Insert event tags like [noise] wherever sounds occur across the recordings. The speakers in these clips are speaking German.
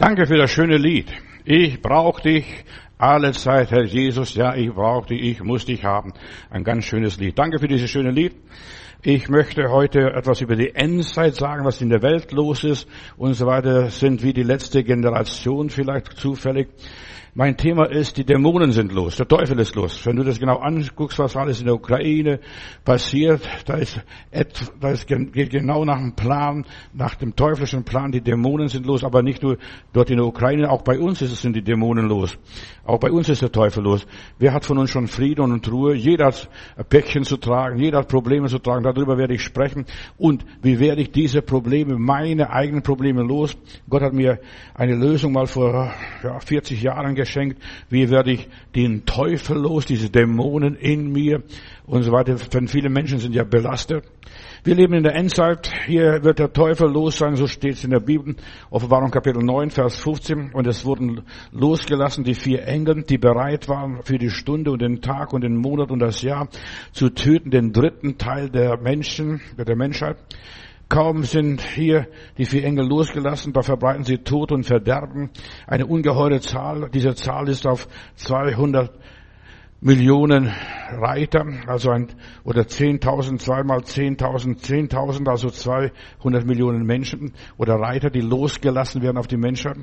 Danke für das schöne Lied. Ich brauche dich alle Zeit, Herr Jesus. Ja, ich brauche dich, ich muss dich haben. Ein ganz schönes Lied. Danke für dieses schöne Lied. Ich möchte heute etwas über die Endzeit sagen, was in der Welt los ist und so weiter. Sind wie die letzte Generation vielleicht zufällig. Mein Thema ist, die Dämonen sind los, der Teufel ist los. Wenn du das genau anguckst, was alles in der Ukraine passiert, da ist, da ist geht genau nach dem Plan, nach dem teuflischen Plan, die Dämonen sind los, aber nicht nur dort in der Ukraine, auch bei uns ist es, sind die Dämonen los. Auch bei uns ist der Teufel los. Wer hat von uns schon Frieden und Ruhe? Jeder hat ein Päckchen zu tragen, jeder hat Probleme zu tragen, darüber werde ich sprechen. Und wie werde ich diese Probleme, meine eigenen Probleme los? Gott hat mir eine Lösung mal vor ja, 40 Jahren geschenkt. Wie werde ich den Teufel los, diese Dämonen in mir und so weiter. Denn viele Menschen sind ja belastet. Wir leben in der Endzeit. Hier wird der Teufel los sein, so steht es in der Bibel. Offenbarung Kapitel 9, Vers 15. Und es wurden losgelassen die vier Engel, die bereit waren für die Stunde und den Tag und den Monat und das Jahr zu töten, den dritten Teil der Menschen, der Menschheit. Kaum sind hier die vier Engel losgelassen, da verbreiten sie Tod und Verderben. Eine ungeheure Zahl. Diese Zahl ist auf 200 Millionen Reiter, also ein, oder 10.000, zweimal 10.000, 10.000, also 200 Millionen Menschen oder Reiter, die losgelassen werden auf die Menschheit.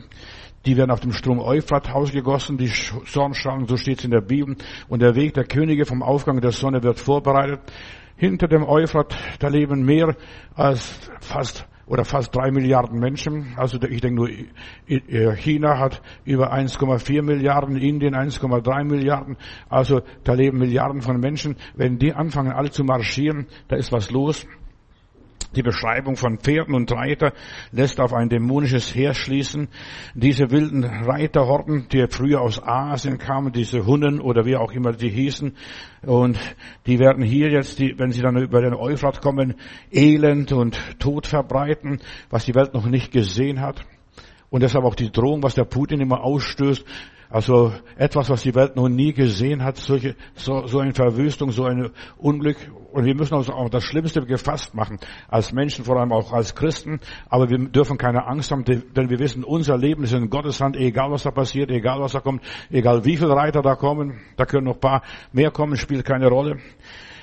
Die werden auf dem Strom Euphrat ausgegossen, die Sonnenstrahlen, so steht es in der Bibel. Und der Weg der Könige vom Aufgang der Sonne wird vorbereitet. Hinter dem Euphrat, da leben mehr als fast oder fast drei Milliarden Menschen. Also ich denke nur, China hat über 1,4 Milliarden, Indien 1,3 Milliarden. Also da leben Milliarden von Menschen. Wenn die anfangen alle zu marschieren, da ist was los. Die Beschreibung von Pferden und Reiter lässt auf ein dämonisches Heer schließen. Diese wilden Reiterhorden, die früher aus Asien kamen, diese Hunnen oder wie auch immer die hießen, und die werden hier jetzt, die, wenn sie dann über den Euphrat kommen, Elend und Tod verbreiten, was die Welt noch nicht gesehen hat. Und deshalb auch die Drohung, was der Putin immer ausstößt, also etwas, was die Welt noch nie gesehen hat, solche, so, so eine Verwüstung, so ein Unglück. Und wir müssen uns auch das Schlimmste gefasst machen, als Menschen, vor allem auch als Christen. Aber wir dürfen keine Angst haben, denn wir wissen, unser Leben ist in Gottes Hand, egal was da passiert, egal was da kommt, egal wie viele Reiter da kommen, da können noch paar mehr kommen, spielt keine Rolle.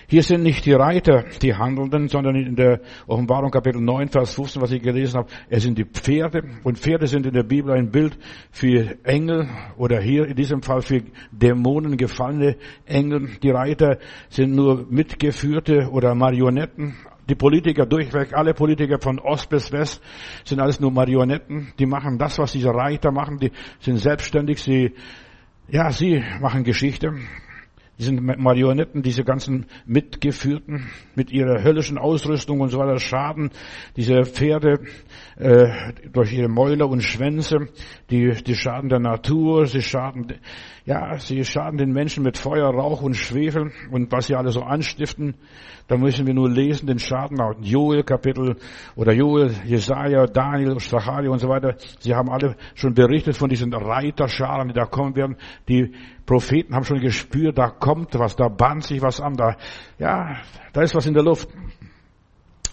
Hier sind nicht die Reiter, die Handelnden, sondern in der Offenbarung Kapitel 9, Vers 15, was ich gelesen habe, es sind die Pferde. Und Pferde sind in der Bibel ein Bild für Engel oder hier in diesem Fall für Dämonen, gefallene Engel. Die Reiter sind nur mitgeführte oder Marionetten. Die Politiker durchweg, alle Politiker von Ost bis West sind alles nur Marionetten. Die machen das, was diese Reiter machen. Die sind selbstständig. Sie, ja, sie machen Geschichte. Die sind Marionetten, diese ganzen Mitgeführten mit ihrer höllischen Ausrüstung und so weiter schaden diese Pferde äh, durch ihre Mäuler und Schwänze, die, die schaden der Natur, sie schaden, ja, sie schaden den Menschen mit Feuer, Rauch und Schwefel und was sie alle so anstiften. Da müssen wir nur lesen den Schaden aus Joel Kapitel oder Joel, Jesaja, Daniel, Zacharia und so weiter. Sie haben alle schon berichtet von diesen Reiterscharen, die da kommen werden, die Propheten haben schon gespürt, da kommt was, da bahnt sich was an, da, ja, da ist was in der Luft.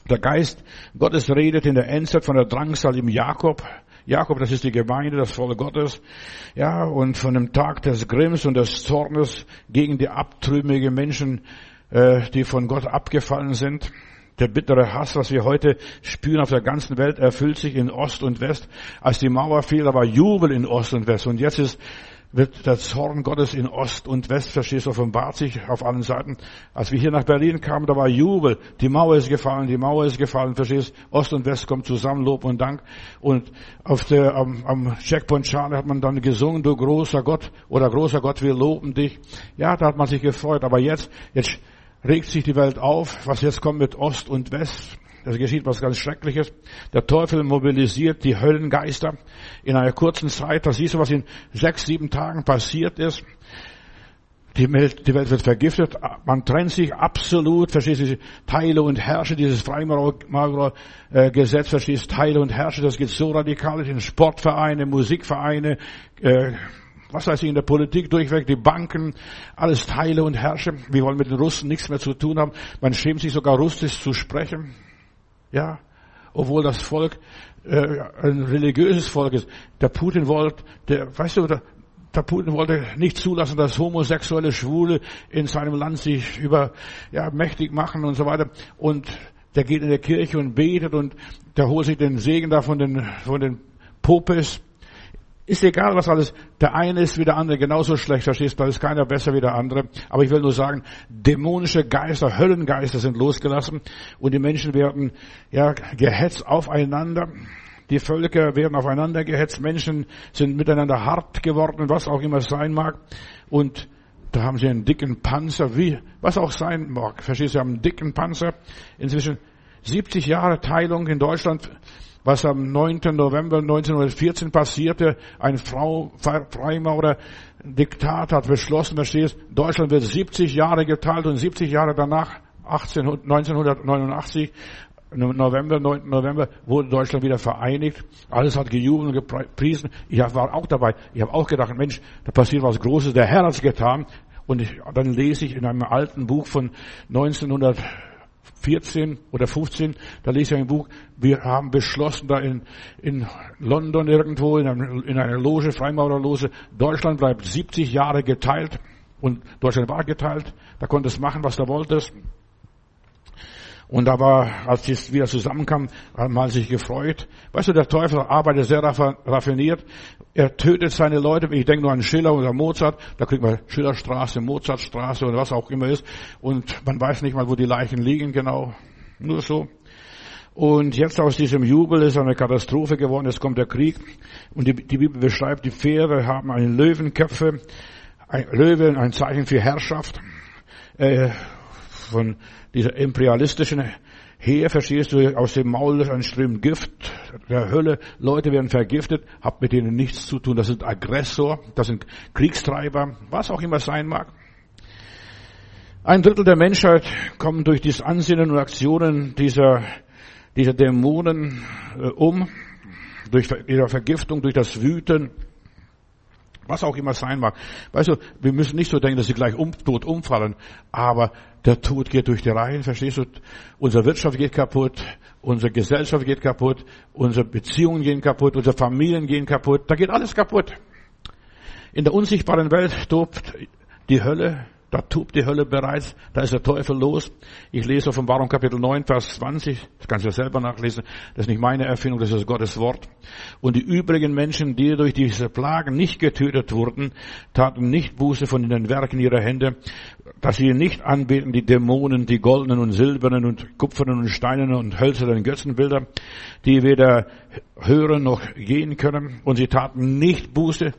Der Geist Gottes redet in der Endzeit von der Drangsal im Jakob. Jakob, das ist die Gemeinde, das Volk Gottes. Ja, und von dem Tag des Grimms und des Zornes gegen die abtrünnige Menschen, äh, die von Gott abgefallen sind. Der bittere Hass, was wir heute spüren auf der ganzen Welt, erfüllt sich in Ost und West. Als die Mauer fiel, da war Jubel in Ost und West. Und jetzt ist wird der Zorn Gottes in Ost und West, verstehst du, offenbart sich auf allen Seiten. Als wir hier nach Berlin kamen, da war Jubel. Die Mauer ist gefallen, die Mauer ist gefallen, verstehst du? Ost und West kommen zusammen, Lob und Dank. Und auf der, am, am Checkpoint Schale hat man dann gesungen, du großer Gott, oder großer Gott, wir loben dich. Ja, da hat man sich gefreut. Aber jetzt, jetzt regt sich die Welt auf. Was jetzt kommt mit Ost und West, das geschieht was ganz Schreckliches. Der Teufel mobilisiert die Höllengeister in einer kurzen Zeit. Da siehst du, was in sechs, sieben Tagen passiert ist. Die Welt, die Welt wird vergiftet. Man trennt sich absolut, verstehst du, Teile und Herrsche, dieses Freimaurer-Gesetz, verstehst du, Teile und Herrsche, das geht so radikal in Sportvereine, Musikvereine, äh, was weiß ich, in der Politik durchweg, die Banken, alles Teile und Herrsche. Wir wollen mit den Russen nichts mehr zu tun haben. Man schämt sich sogar russisch zu sprechen. Ja, obwohl das Volk äh, ein religiöses Volk ist. Der Putin wollte, der, weißt du, der, der Putin wollte nicht zulassen, dass homosexuelle Schwule in seinem Land sich über, ja, mächtig machen und so weiter. Und der geht in der Kirche und betet und der holt sich den Segen da von den, von den Popes. Ist egal, was alles. Der eine ist wie der andere genauso schlecht, verstehst du? Da ist keiner besser wie der andere. Aber ich will nur sagen, dämonische Geister, Höllengeister sind losgelassen und die Menschen werden, ja, gehetzt aufeinander. Die Völker werden aufeinander gehetzt. Menschen sind miteinander hart geworden, was auch immer sein mag. Und da haben sie einen dicken Panzer, wie, was auch sein mag. Verstehst du, sie haben einen dicken Panzer. Inzwischen 70 Jahre Teilung in Deutschland, was am 9. November 1914 passierte. Ein Frau, Freimaurer Diktat hat beschlossen, verstehst Deutschland wird 70 Jahre geteilt und 70 Jahre danach, 18, 1989, November, 9. November, wurde Deutschland wieder vereinigt. Alles hat gejubelt und gepriesen. Ich war auch dabei. Ich habe auch gedacht, Mensch, da passiert was Großes. Der Herr hat's getan. Und ich, dann lese ich in einem alten Buch von 1914 oder 15, da lese ich ein Buch, wir haben beschlossen, da in, in London irgendwo, in, einem, in einer Loge, Freimaurerloge, Deutschland bleibt 70 Jahre geteilt. Und Deutschland war geteilt. Da konnte es machen, was da wollte. Und da war, als es wieder zusammenkam, hat man sich gefreut. Weißt du, der Teufel arbeitet sehr raffiniert. Er tötet seine Leute. Ich denke nur an Schiller oder Mozart. Da kriegt man Schillerstraße, Mozartstraße oder was auch immer ist. Und man weiß nicht mal, wo die Leichen liegen genau. Nur so. Und jetzt aus diesem Jubel ist eine Katastrophe geworden. Jetzt kommt der Krieg. Und die, die Bibel beschreibt, die Pferde haben eine Löwenköpfe. Ein Löwe, ein Zeichen für Herrschaft. Äh, von dieser imperialistischen Heer, verstehst du, aus dem Maul ein Ström Gift der Hölle, Leute werden vergiftet, habt mit denen nichts zu tun, das sind Aggressor, das sind Kriegstreiber, was auch immer sein mag. Ein Drittel der Menschheit kommen durch das Ansinnen und Aktionen dieser, dieser Dämonen äh, um, durch ihre Vergiftung, durch das Wüten, was auch immer sein mag. Weißt du, wir müssen nicht so denken, dass sie gleich um, tot umfallen, aber der Tod geht durch die Reihen, verstehst du? Unsere Wirtschaft geht kaputt, unsere Gesellschaft geht kaputt, unsere Beziehungen gehen kaputt, unsere Familien gehen kaputt, da geht alles kaputt. In der unsichtbaren Welt tobt die Hölle, da tobt die Hölle bereits, da ist der Teufel los. Ich lese Offenbarung Kapitel 9, Vers 20, das kannst du ja selber nachlesen, das ist nicht meine Erfindung, das ist Gottes Wort. Und die übrigen Menschen, die durch diese Plagen nicht getötet wurden, taten nicht Buße von den Werken ihrer Hände, dass sie nicht anbeten, die Dämonen, die goldenen und silbernen und kupfernen und steinernen und hölzernen Götzenbilder, die weder hören noch gehen können, und sie taten nicht Buße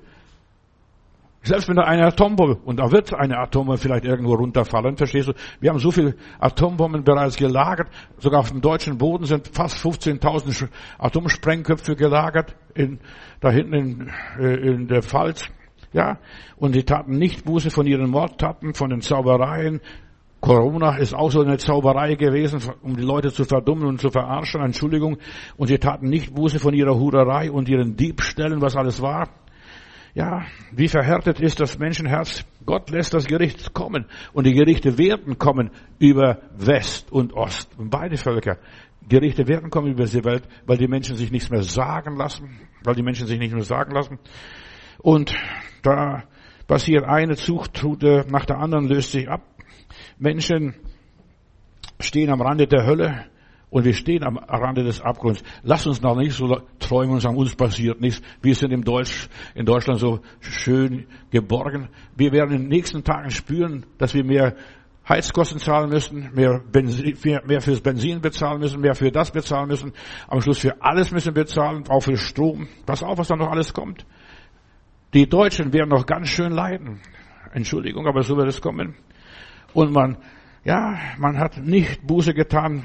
selbst wenn da eine Atombombe, und da wird eine Atombombe vielleicht irgendwo runterfallen, verstehst du? Wir haben so viele Atombomben bereits gelagert, sogar auf dem deutschen Boden sind fast 15.000 Atomsprengköpfe gelagert, in, da hinten in, äh, in der Pfalz. Ja, und sie taten nicht Buße von ihren Mordtaten, von den Zaubereien. Corona ist auch so eine Zauberei gewesen, um die Leute zu verdummen und zu verarschen, Entschuldigung. Und sie taten nicht Buße von ihrer Hurerei und ihren Diebstellen, was alles war. Ja, wie verhärtet ist das Menschenherz? Gott lässt das Gericht kommen und die Gerichte werden kommen über West und Ost und beide Völker. Gerichte werden kommen über diese Welt, weil die Menschen sich nichts mehr sagen lassen, weil die Menschen sich nicht mehr sagen lassen. Und da passiert eine Zuchtrute nach der anderen, löst sich ab. Menschen stehen am Rande der Hölle und wir stehen am Rande des Abgrunds. Lass uns noch nicht so träumen und sagen, uns passiert nichts. Wir sind im Deutsch, in Deutschland so schön geborgen. Wir werden in den nächsten Tagen spüren, dass wir mehr Heizkosten zahlen müssen, mehr, Benzin, mehr, fürs Benzin bezahlen müssen, mehr für das bezahlen müssen. Am Schluss für alles müssen wir bezahlen, auch für Strom. Pass auf, was da noch alles kommt. Die Deutschen werden noch ganz schön leiden. Entschuldigung, aber so wird es kommen. Und man, ja, man hat nicht Buße getan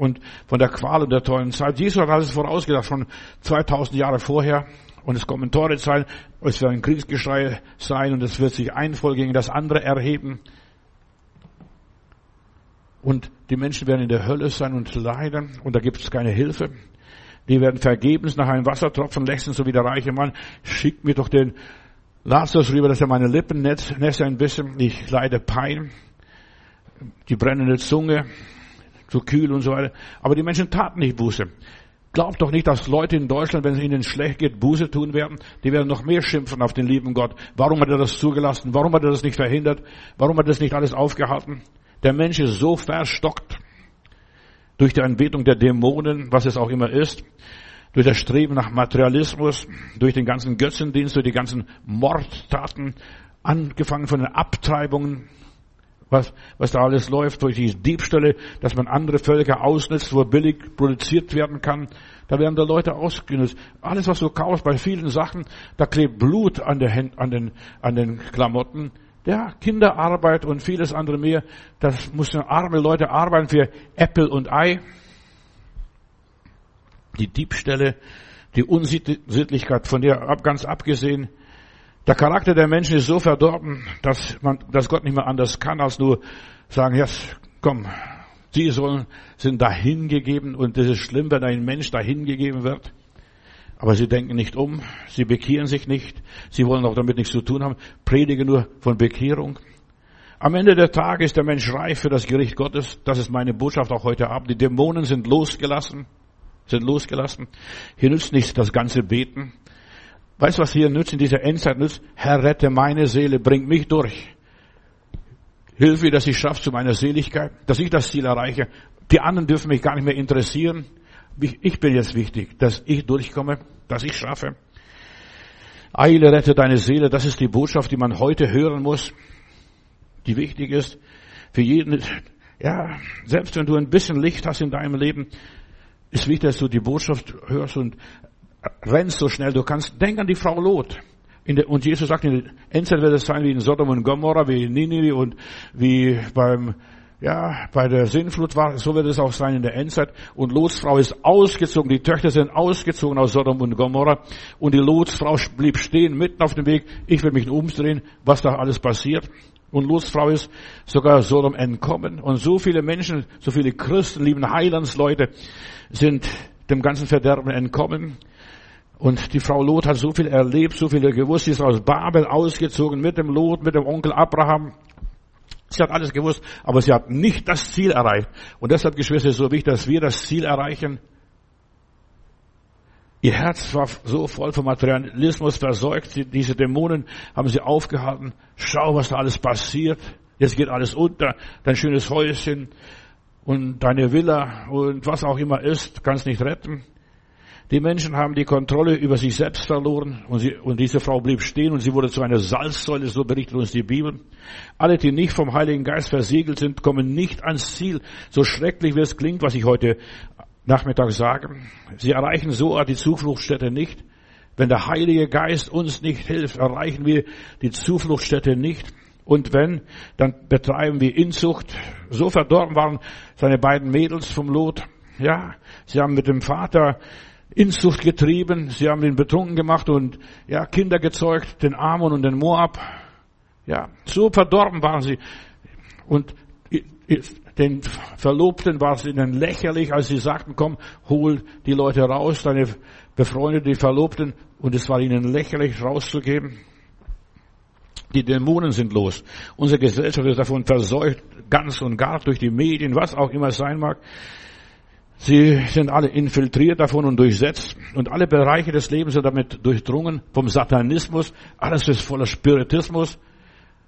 und von der Qual und der tollen Zeit. Jesus hat alles vorausgedacht, schon 2000 Jahre vorher. Und es kommen Tore sein, es wird ein Kriegsgeschrei sein und es wird sich ein Volk gegen das andere erheben. Und die Menschen werden in der Hölle sein und leiden und da gibt es keine Hilfe. Die werden vergebens nach einem Wassertropfen lechzen, so wie der reiche Mann. Schickt mir doch den Lazarus rüber, dass er meine Lippen nässe ein bisschen. Ich leide Pein. Die brennende Zunge, zu kühl und so weiter. Aber die Menschen taten nicht Buße. Glaub doch nicht, dass Leute in Deutschland, wenn es ihnen schlecht geht, Buße tun werden. Die werden noch mehr schimpfen auf den lieben Gott. Warum hat er das zugelassen? Warum hat er das nicht verhindert? Warum hat er das nicht alles aufgehalten? Der Mensch ist so verstockt durch die Anbetung der Dämonen, was es auch immer ist, durch das Streben nach Materialismus, durch den ganzen Götzendienst, durch die ganzen Mordtaten, angefangen von den Abtreibungen, was, was da alles läuft, durch die Diebstähle, dass man andere Völker ausnutzt, wo billig produziert werden kann. Da werden da Leute ausgenutzt. Alles, was du kaufst, bei vielen Sachen, da klebt Blut an, der an, den, an den Klamotten. Ja, Kinderarbeit und vieles andere mehr. Das müssen arme Leute arbeiten für Äpfel und Ei. Die Diebstähle, die Unsittlichkeit, von der ganz abgesehen, der Charakter der Menschen ist so verdorben, dass man, dass Gott nicht mehr anders kann, als nur sagen, jetzt, komm, sie sollen, sind dahingegeben und es ist schlimm, wenn ein Mensch dahingegeben wird. Aber sie denken nicht um, sie bekehren sich nicht, sie wollen auch damit nichts zu tun haben, predigen nur von Bekehrung. Am Ende der Tage ist der Mensch reif für das Gericht Gottes. Das ist meine Botschaft auch heute Abend. Die Dämonen sind losgelassen, sind losgelassen. Hier nützt nichts das ganze Beten. Weißt du, was hier nützt in dieser Endzeit nützt? Herr, rette meine Seele, bring mich durch. Hilf mir, dass ich schaffe zu meiner Seligkeit, dass ich das Ziel erreiche. Die anderen dürfen mich gar nicht mehr interessieren. Ich bin jetzt wichtig, dass ich durchkomme, dass ich schaffe. Eile, rette deine Seele. Das ist die Botschaft, die man heute hören muss, die wichtig ist für jeden. Ja, selbst wenn du ein bisschen Licht hast in deinem Leben, ist wichtig, dass du die Botschaft hörst und rennst so schnell du kannst. Denk an die Frau Lot. Der, und Jesus sagt, in der Endzeit wird es sein wie in Sodom und Gomorra, wie in Ninive und wie beim, ja, bei der Sinnflut war, so wird es auch sein in der Endzeit. Und Lots Frau ist ausgezogen, die Töchter sind ausgezogen aus Sodom und Gomorra. Und die Lots Frau blieb stehen, mitten auf dem Weg. Ich will mich umdrehen, was da alles passiert. Und Lots Frau ist sogar Sodom entkommen. Und so viele Menschen, so viele Christen, lieben Heilandsleute, sind dem ganzen Verderben entkommen. Und die Frau Lot hat so viel erlebt, so viel gewusst. Sie ist aus Babel ausgezogen mit dem Lot, mit dem Onkel Abraham. Sie hat alles gewusst, aber sie hat nicht das Ziel erreicht. Und deshalb, Geschwister, ist es so wichtig, dass wir das Ziel erreichen. Ihr Herz war so voll vom Materialismus versorgt. Diese Dämonen haben sie aufgehalten. Schau, was da alles passiert. Jetzt geht alles unter. Dein schönes Häuschen und deine Villa und was auch immer ist, kannst nicht retten. Die Menschen haben die Kontrolle über sich selbst verloren und, sie, und diese Frau blieb stehen und sie wurde zu einer Salzsäule, so berichtet uns die Bibel. Alle, die nicht vom Heiligen Geist versiegelt sind, kommen nicht ans Ziel. So schrecklich wie es klingt, was ich heute Nachmittag sage. Sie erreichen so die Zufluchtsstätte nicht. Wenn der Heilige Geist uns nicht hilft, erreichen wir die Zufluchtsstätte nicht. Und wenn, dann betreiben wir Inzucht. So verdorben waren seine beiden Mädels vom Lot. Ja, sie haben mit dem Vater Inzucht getrieben, sie haben ihn betrunken gemacht und ja, Kinder gezeugt, den Ammon und den Moab. Ja, so verdorben waren sie. Und den Verlobten war es ihnen lächerlich, als sie sagten, komm, hol die Leute raus, deine befreundeten, die Verlobten, und es war ihnen lächerlich rauszugeben. Die Dämonen sind los. Unsere Gesellschaft ist davon verseucht, ganz und gar durch die Medien, was auch immer es sein mag. Sie sind alle infiltriert davon und durchsetzt. Und alle Bereiche des Lebens sind damit durchdrungen vom Satanismus. Alles ist voller Spiritismus.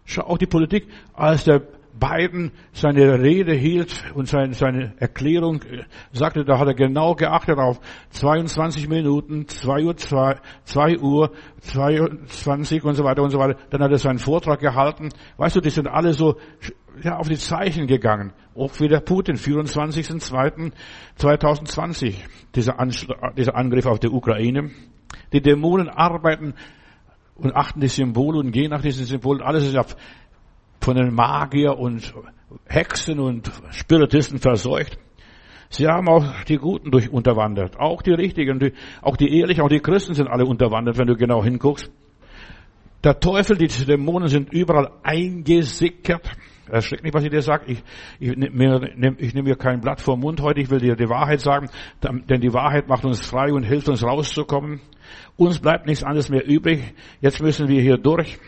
Schau auch die Politik. Als der Biden seine Rede hielt und seine, seine Erklärung äh, sagte, da hat er genau geachtet auf 22 Minuten, 2 Uhr, 2, 2 Uhr, 22 und so weiter und so weiter. Dann hat er seinen Vortrag gehalten. Weißt du, die sind alle so ja, auf die Zeichen gegangen. Auch wieder Putin, 24.02.2020, dieser, dieser Angriff auf die Ukraine. Die Dämonen arbeiten und achten die Symbole und gehen nach diesen Symbolen. Alles ist ja von den Magier und Hexen und Spiritisten verseucht. Sie haben auch die Guten durch unterwandert, auch die Richtigen, die, auch die Ehrlichen, auch die Christen sind alle unterwandert, wenn du genau hinguckst. Der Teufel, die Dämonen sind überall eingesickert. Erschreck nicht, was ich dir sage. Ich, ich nehme ich nehm mir kein Blatt vor Mund heute. Ich will dir die Wahrheit sagen, denn die Wahrheit macht uns frei und hilft uns rauszukommen. Uns bleibt nichts anderes mehr übrig. Jetzt müssen wir hier durch.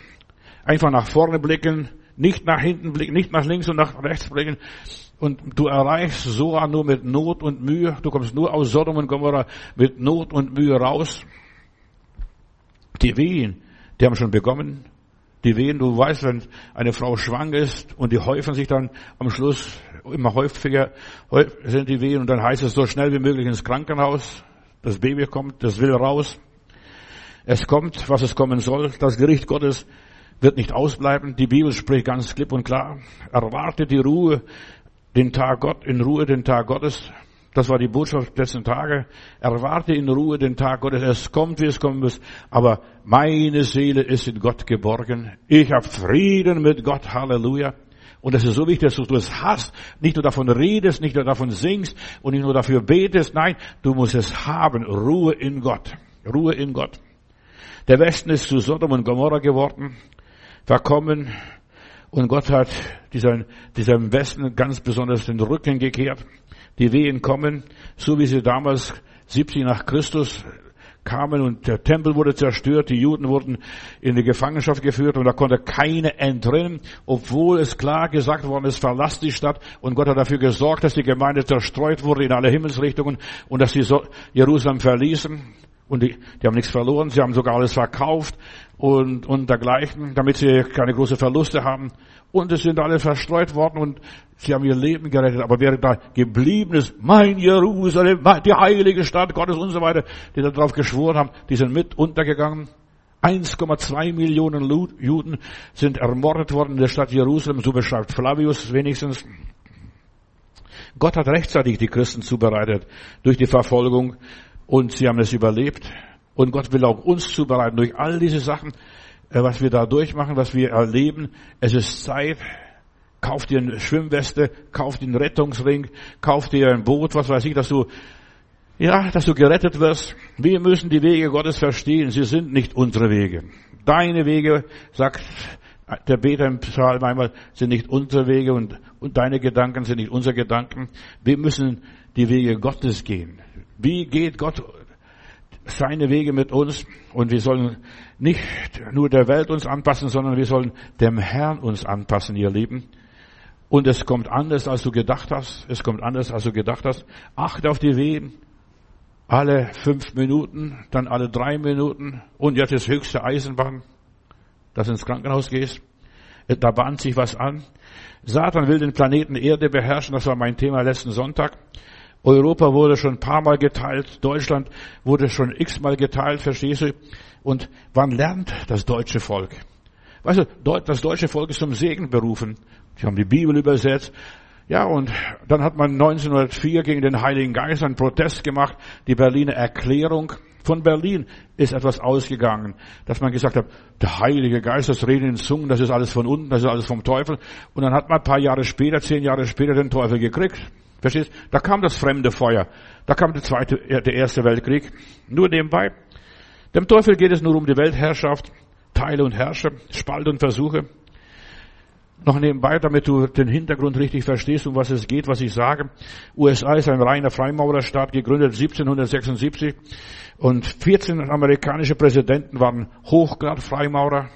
Einfach nach vorne blicken, nicht nach hinten blicken, nicht nach links und nach rechts blicken. Und du erreichst Soa nur mit Not und Mühe. Du kommst nur aus Sodom und Gomorra mit Not und Mühe raus. Die Wehen, die haben schon begonnen. Die Wehen, du weißt, wenn eine Frau schwanger ist und die häufen sich dann am Schluss immer häufiger, sind die Wehen und dann heißt es so schnell wie möglich ins Krankenhaus. Das Baby kommt, das will raus. Es kommt, was es kommen soll. Das Gericht Gottes wird nicht ausbleiben. Die Bibel spricht ganz klipp und klar. Erwarte die Ruhe, den Tag Gott, in Ruhe den Tag Gottes. Das war die Botschaft letzten Tage. Erwarte in Ruhe den Tag Gottes. Es kommt, wie es kommen muss. Aber meine Seele ist in Gott geborgen. Ich habe Frieden mit Gott. Halleluja. Und es ist so wichtig, dass du es hast, nicht nur davon redest, nicht nur davon singst und nicht nur dafür betest. Nein, du musst es haben. Ruhe in Gott. Ruhe in Gott. Der Westen ist zu Sodom und Gomorra geworden, verkommen, und Gott hat diesem, diesem Westen ganz besonders den Rücken gekehrt. Die Wehen kommen, so wie sie damals 70 nach Christus kamen und der Tempel wurde zerstört, die Juden wurden in die Gefangenschaft geführt und da konnte keine entrinnen, obwohl es klar gesagt worden ist, verlasst die Stadt und Gott hat dafür gesorgt, dass die Gemeinde zerstreut wurde in alle Himmelsrichtungen und dass sie Jerusalem verließen. Und die, die haben nichts verloren, sie haben sogar alles verkauft und, und dergleichen, damit sie keine großen Verluste haben. Und es sind alle verstreut worden und sie haben ihr Leben gerettet. Aber wer da geblieben ist, mein Jerusalem, die heilige Stadt Gottes und so weiter, die darauf geschworen haben, die sind mit untergegangen. 1,2 Millionen Juden sind ermordet worden in der Stadt Jerusalem, so beschreibt Flavius wenigstens. Gott hat rechtzeitig die Christen zubereitet durch die Verfolgung und sie haben es überlebt. Und Gott will auch uns zubereiten durch all diese Sachen, was wir da durchmachen, was wir erleben. Es ist Zeit. Kauf dir eine Schwimmweste, kauf dir einen Rettungsring, kauf dir ein Boot, was weiß ich, dass du, ja, dass du gerettet wirst. Wir müssen die Wege Gottes verstehen. Sie sind nicht unsere Wege. Deine Wege, sagt der Beter im Psalm einmal, sind nicht unsere Wege und, und deine Gedanken sind nicht unsere Gedanken. Wir müssen die Wege Gottes gehen. Wie geht Gott seine Wege mit uns? Und wir sollen nicht nur der Welt uns anpassen, sondern wir sollen dem Herrn uns anpassen, ihr Lieben. Und es kommt anders, als du gedacht hast. Es kommt anders, als du gedacht hast. Acht auf die Wehen. Alle fünf Minuten, dann alle drei Minuten. Und jetzt ist höchste Eisenbahn, dass du ins Krankenhaus gehst. Da bahnt sich was an. Satan will den Planeten Erde beherrschen. Das war mein Thema letzten Sonntag. Europa wurde schon ein paar Mal geteilt, Deutschland wurde schon x-mal geteilt, verstehst du? Und wann lernt das deutsche Volk? Weißt du, das deutsche Volk ist zum Segen berufen. Sie haben die Bibel übersetzt. Ja, und dann hat man 1904 gegen den Heiligen Geist einen Protest gemacht. Die Berliner Erklärung von Berlin ist etwas ausgegangen, dass man gesagt hat, der Heilige Geist, das Reden in Zungen, das ist alles von unten, das ist alles vom Teufel. Und dann hat man ein paar Jahre später, zehn Jahre später den Teufel gekriegt. Verstehst? Da kam das fremde Feuer. Da kam der zweite, der erste Weltkrieg. Nur nebenbei. Dem Teufel geht es nur um die Weltherrschaft, Teile und Herrsche, Spalt und Versuche. Noch nebenbei, damit du den Hintergrund richtig verstehst, um was es geht, was ich sage. USA ist ein reiner Freimaurerstaat, gegründet 1776. Und 14 amerikanische Präsidenten waren Hochgrad Freimaurer.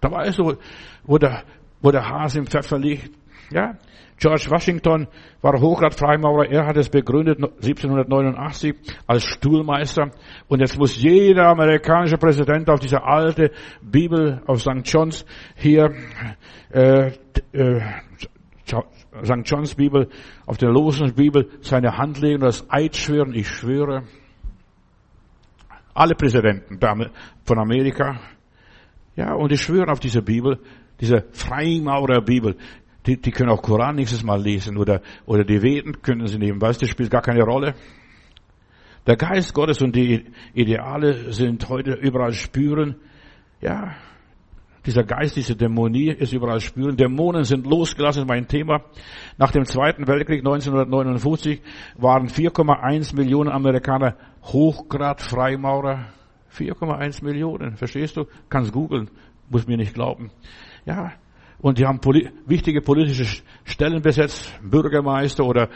Da war es so, wo der, wo der Hase im Pfeffer liegt. Ja, George Washington war Hochgrad-Freimaurer. Er hat es begründet 1789 als Stuhlmeister. Und jetzt muss jeder amerikanische Präsident auf diese alte Bibel auf St. John's hier, äh, äh, St. John's Bibel, auf der losen Bibel seine Hand legen und das Eid schwören. Ich schwöre. Alle Präsidenten von Amerika. Ja, und ich schwöre auf diese Bibel, diese Freimaurer Bibel. Die, die können auch Koran nächstes Mal lesen oder, oder die Veden können sie nehmen. Weißt du, das spielt gar keine Rolle. Der Geist Gottes und die Ideale sind heute überall spüren. Ja, dieser Geist, diese Dämonie ist überall spüren. Dämonen sind losgelassen, mein Thema. Nach dem Zweiten Weltkrieg 1959 waren 4,1 Millionen Amerikaner Hochgrad Freimaurer. 4,1 Millionen, verstehst du? Kannst googeln, muss mir nicht glauben. Ja, und die haben poli wichtige politische Stellen besetzt, Bürgermeister oder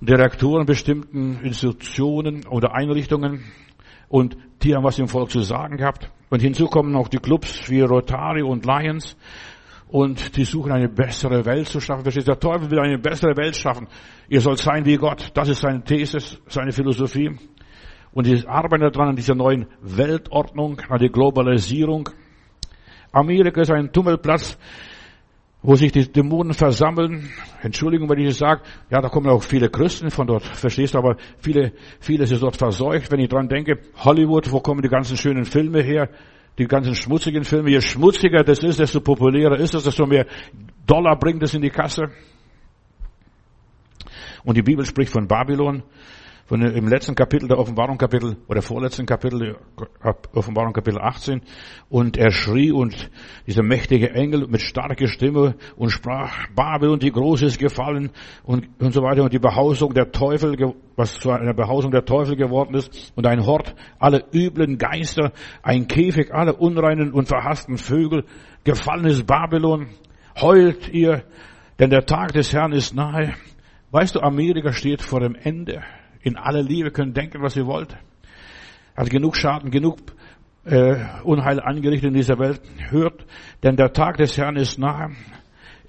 Direktoren bestimmten Institutionen oder Einrichtungen. Und die haben was im Volk zu sagen gehabt. Und hinzu kommen noch die Clubs wie Rotary und Lions. und die suchen eine bessere Welt zu schaffen. Verstehst du? Der Teufel will eine bessere Welt schaffen. Ihr sollt sein wie Gott. Das ist seine These, seine Philosophie. Und die arbeiten daran an dieser neuen Weltordnung, an der Globalisierung. Amerika ist ein Tummelplatz, wo sich die Dämonen versammeln. Entschuldigung, wenn ich das sage. Ja, da kommen auch viele Christen von dort, verstehst du, aber viele, vieles ist dort verseucht. Wenn ich dran denke, Hollywood, wo kommen die ganzen schönen Filme her? Die ganzen schmutzigen Filme. Je schmutziger das ist, desto populärer ist es, desto mehr Dollar bringt es in die Kasse. Und die Bibel spricht von Babylon von im letzten Kapitel der Offenbarung Kapitel oder vorletzten Kapitel Offenbarung Kapitel 18 und er schrie und dieser mächtige Engel mit starker Stimme und sprach Babel die große ist gefallen und und so weiter. Und die Behausung der Teufel was zu einer Behausung der Teufel geworden ist. Und ein Hort alle üblen Geister ein Käfig alle unreinen und verhassten Vögel. Gefallen ist Babylon. Heult ihr denn der Tag des Herrn ist nahe. Weißt du, Amerika steht vor dem Ende in aller Liebe, können denken, was ihr wollt. Hat genug Schaden, genug äh, Unheil angerichtet in dieser Welt. Hört, denn der Tag des Herrn ist nahe.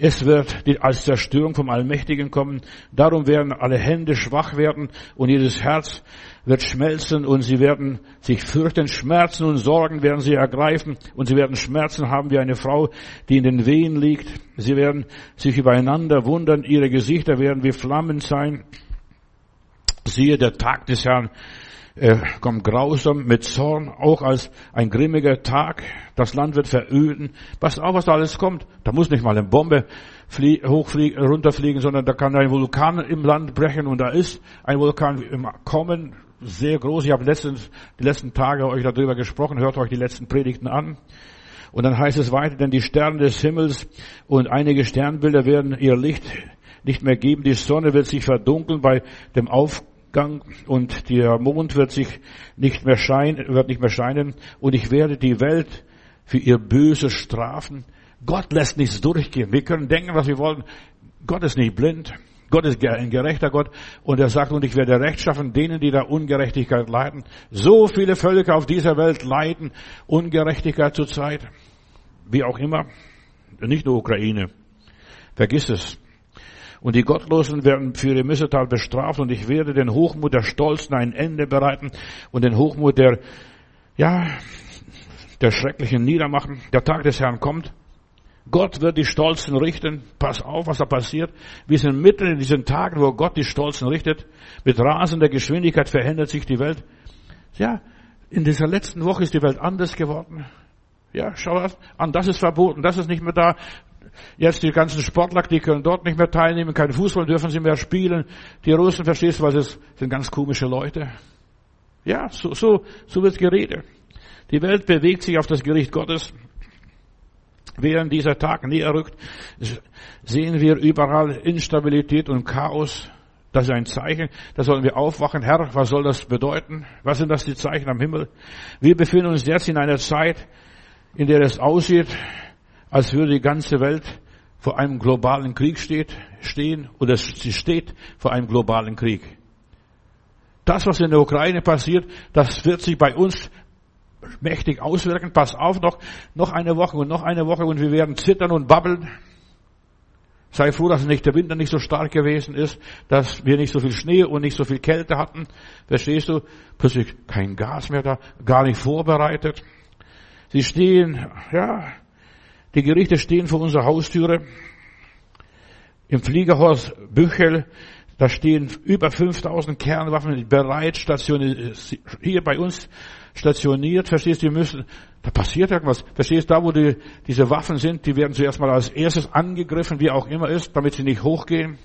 Es wird als Zerstörung vom Allmächtigen kommen. Darum werden alle Hände schwach werden und jedes Herz wird schmelzen und sie werden sich fürchten. Schmerzen und Sorgen werden sie ergreifen und sie werden Schmerzen haben wie eine Frau, die in den Wehen liegt. Sie werden sich übereinander wundern. Ihre Gesichter werden wie Flammen sein. Siehe, der Tag des Herrn äh, kommt grausam mit Zorn, auch als ein grimmiger Tag. Das Land wird veröden. Passt auf, was da alles kommt. Da muss nicht mal eine Bombe hochfliegen, runterfliegen, sondern da kann ein Vulkan im Land brechen und da ist ein Vulkan im Kommen, sehr groß. Ich habe letztens, die letzten Tage euch darüber gesprochen. Hört euch die letzten Predigten an. Und dann heißt es weiter, denn die Sterne des Himmels und einige Sternbilder werden ihr Licht nicht mehr geben. Die Sonne wird sich verdunkeln bei dem Auf Gang und der Mond wird sich nicht mehr scheinen, wird nicht mehr scheinen und ich werde die Welt für ihr Böses strafen. Gott lässt nichts durchgehen. Wir können denken, was wir wollen. Gott ist nicht blind. Gott ist ein gerechter Gott und er sagt, und ich werde Recht schaffen denen, die da Ungerechtigkeit leiden. So viele Völker auf dieser Welt leiden Ungerechtigkeit zurzeit. Wie auch immer. Nicht nur Ukraine. Vergiss es. Und die Gottlosen werden für ihre Missetat bestraft und ich werde den Hochmut der Stolzen ein Ende bereiten und den Hochmut der, ja, der Schrecklichen niedermachen. Der Tag des Herrn kommt. Gott wird die Stolzen richten. Pass auf, was da passiert. Wir sind mitten in diesen Tagen, wo Gott die Stolzen richtet. Mit rasender Geschwindigkeit verändert sich die Welt. Ja, in dieser letzten Woche ist die Welt anders geworden. Ja, schau an, das ist verboten, das ist nicht mehr da. Jetzt die ganzen Sportler, die können dort nicht mehr teilnehmen, kein Fußball dürfen sie mehr spielen. Die Russen, verstehst du, was es sind ganz komische Leute. Ja, so, so, so wird geredet. Die Welt bewegt sich auf das Gericht Gottes. Während dieser Tag näher rückt, sehen wir überall Instabilität und Chaos. Das ist ein Zeichen. Da sollen wir aufwachen. Herr, was soll das bedeuten? Was sind das die Zeichen am Himmel? Wir befinden uns jetzt in einer Zeit, in der es aussieht, als würde die ganze Welt vor einem globalen Krieg steht, stehen oder sie steht vor einem globalen Krieg. Das, was in der Ukraine passiert, das wird sich bei uns mächtig auswirken. Pass auf, noch, noch eine Woche und noch eine Woche und wir werden zittern und babbeln. Sei froh, dass nicht der Winter nicht so stark gewesen ist, dass wir nicht so viel Schnee und nicht so viel Kälte hatten. Verstehst du? Plötzlich kein Gas mehr da, gar nicht vorbereitet. Sie stehen, ja, die Gerichte stehen vor unserer Haustüre. Im Fliegerhaus Büchel, da stehen über 5000 Kernwaffen bereit, stationiert, hier bei uns stationiert, verstehst du, die müssen, da passiert irgendwas. Verstehst du, da wo die, diese Waffen sind, die werden zuerst mal als erstes angegriffen, wie auch immer ist, damit sie nicht hochgehen.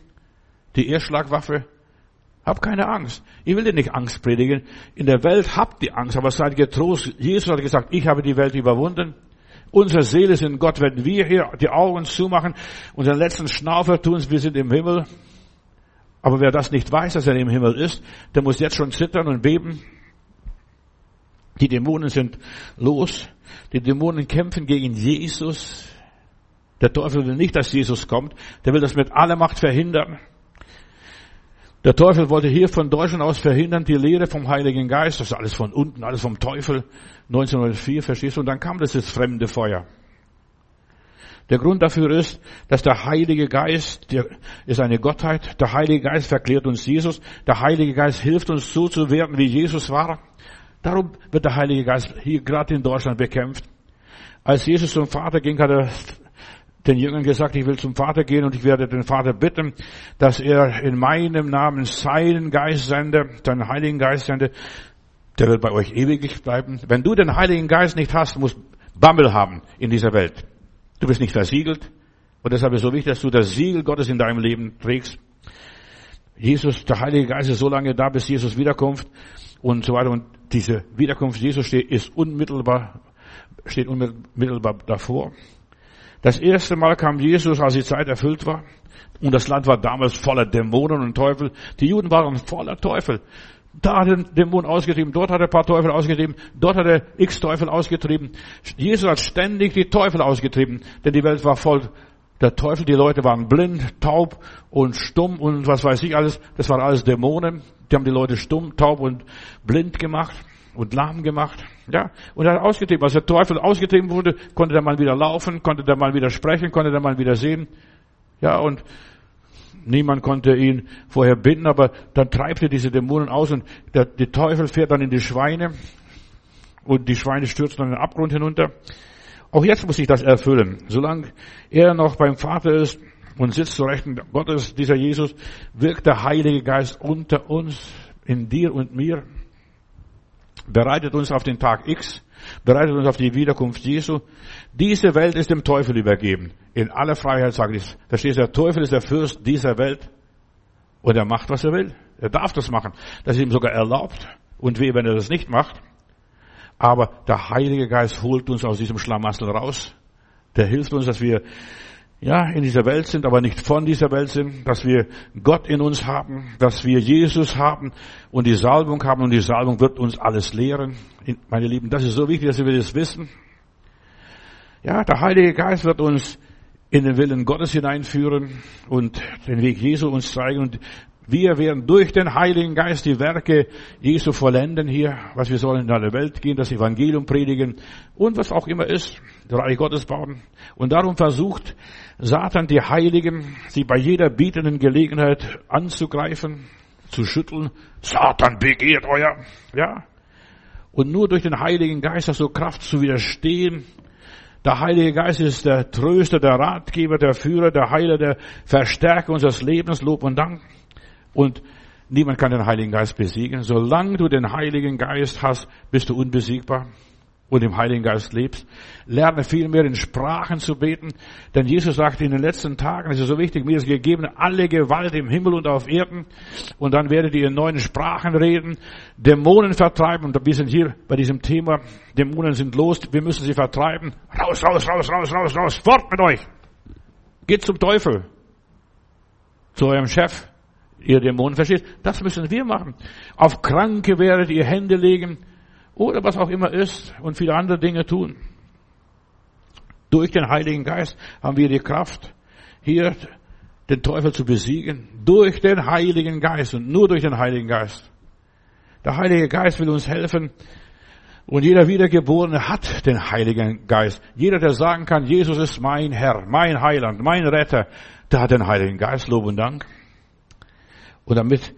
Die Erstschlagwaffe. Hab keine Angst. Ich will dir nicht Angst predigen. In der Welt habt ihr Angst, aber seid getrost. Jesus hat gesagt, ich habe die Welt überwunden. Unsere Seele ist in Gott. Wenn wir hier die Augen zumachen, unseren letzten Schnaufer tun, wir sind im Himmel. Aber wer das nicht weiß, dass er im Himmel ist, der muss jetzt schon zittern und beben. Die Dämonen sind los. Die Dämonen kämpfen gegen Jesus. Der Teufel will nicht, dass Jesus kommt. Der will das mit aller Macht verhindern. Der Teufel wollte hier von Deutschland aus verhindern, die Lehre vom Heiligen Geist, das ist alles von unten, alles vom Teufel, 1904, verstehst du? Und dann kam das jetzt fremde Feuer. Der Grund dafür ist, dass der Heilige Geist, der ist eine Gottheit, der Heilige Geist verklärt uns Jesus, der Heilige Geist hilft uns so zu werden, wie Jesus war. Darum wird der Heilige Geist hier gerade in Deutschland bekämpft. Als Jesus zum Vater ging, hat er den Jüngern gesagt, ich will zum Vater gehen und ich werde den Vater bitten, dass er in meinem Namen seinen Geist sende, seinen Heiligen Geist sende. Der wird bei euch ewig bleiben. Wenn du den Heiligen Geist nicht hast, musst Bammel haben in dieser Welt. Du bist nicht versiegelt. Und deshalb ist es so wichtig, dass du das Siegel Gottes in deinem Leben trägst. Jesus, der Heilige Geist ist so lange da, bis Jesus wiederkommt und so weiter. Und diese Wiederkunft Jesus steht, ist unmittelbar, steht unmittelbar davor. Das erste Mal kam Jesus, als die Zeit erfüllt war. Und das Land war damals voller Dämonen und Teufel. Die Juden waren voller Teufel. Da hat er Dämonen ausgetrieben, dort hat er ein paar Teufel ausgetrieben, dort hat er x Teufel ausgetrieben. Jesus hat ständig die Teufel ausgetrieben, denn die Welt war voll der Teufel, die Leute waren blind, taub und stumm und was weiß ich alles. Das waren alles Dämonen. Die haben die Leute stumm, taub und blind gemacht und lahm gemacht. Ja, und er hat ausgetrieben. Als der Teufel ausgetrieben wurde, konnte der Mann wieder laufen, konnte der Mann wieder sprechen, konnte der Mann wieder sehen. Ja, und niemand konnte ihn vorher binden, aber dann treibt er diese Dämonen aus und der, der Teufel fährt dann in die Schweine und die Schweine stürzen dann in den Abgrund hinunter. Auch jetzt muss sich das erfüllen. Solange er noch beim Vater ist und sitzt zu Rechten Gottes, dieser Jesus, wirkt der Heilige Geist unter uns, in dir und mir bereitet uns auf den Tag X, bereitet uns auf die Wiederkunft Jesu. Diese Welt ist dem Teufel übergeben. In aller Freiheit sage ich, da steht der Teufel ist der Fürst dieser Welt und er macht, was er will. Er darf das machen. Das ist ihm sogar erlaubt. Und weh, wenn er das nicht macht. Aber der Heilige Geist holt uns aus diesem Schlamassel raus. Der hilft uns, dass wir ja, in dieser Welt sind, aber nicht von dieser Welt sind, dass wir Gott in uns haben, dass wir Jesus haben und die Salbung haben und die Salbung wird uns alles lehren. Meine Lieben, das ist so wichtig, dass wir das wissen. Ja, der Heilige Geist wird uns in den Willen Gottes hineinführen und den Weg Jesu uns zeigen und wir werden durch den Heiligen Geist die Werke Jesu vollenden hier, was wir sollen in alle Welt gehen, das Evangelium predigen und was auch immer ist, der Reich Gottes bauen. Und darum versucht Satan die Heiligen, sie bei jeder bietenden Gelegenheit anzugreifen, zu schütteln. Satan begehrt euer, ja. Und nur durch den Heiligen Geist hast du Kraft zu widerstehen. Der Heilige Geist ist der Tröster, der Ratgeber, der Führer, der Heiler, der Verstärker unseres Lebens, Lob und Dank. Und niemand kann den Heiligen Geist besiegen. Solange du den Heiligen Geist hast, bist du unbesiegbar und im Heiligen Geist lebst. Lerne viel mehr in Sprachen zu beten. Denn Jesus sagte in den letzten Tagen, es ist so wichtig, mir ist gegeben alle Gewalt im Himmel und auf Erden. Und dann werdet ihr in neuen Sprachen reden, Dämonen vertreiben. Und wir sind hier bei diesem Thema, Dämonen sind los, wir müssen sie vertreiben. Raus, raus, raus, raus, raus, raus, fort mit euch. Geht zum Teufel. Zu eurem Chef ihr Dämonen versteht. Das müssen wir machen. Auf Kranke werdet ihr Hände legen oder was auch immer ist und viele andere Dinge tun. Durch den Heiligen Geist haben wir die Kraft, hier den Teufel zu besiegen. Durch den Heiligen Geist und nur durch den Heiligen Geist. Der Heilige Geist will uns helfen. Und jeder Wiedergeborene hat den Heiligen Geist. Jeder, der sagen kann, Jesus ist mein Herr, mein Heiland, mein Retter, der hat den Heiligen Geist. Lob und Dank. Und damit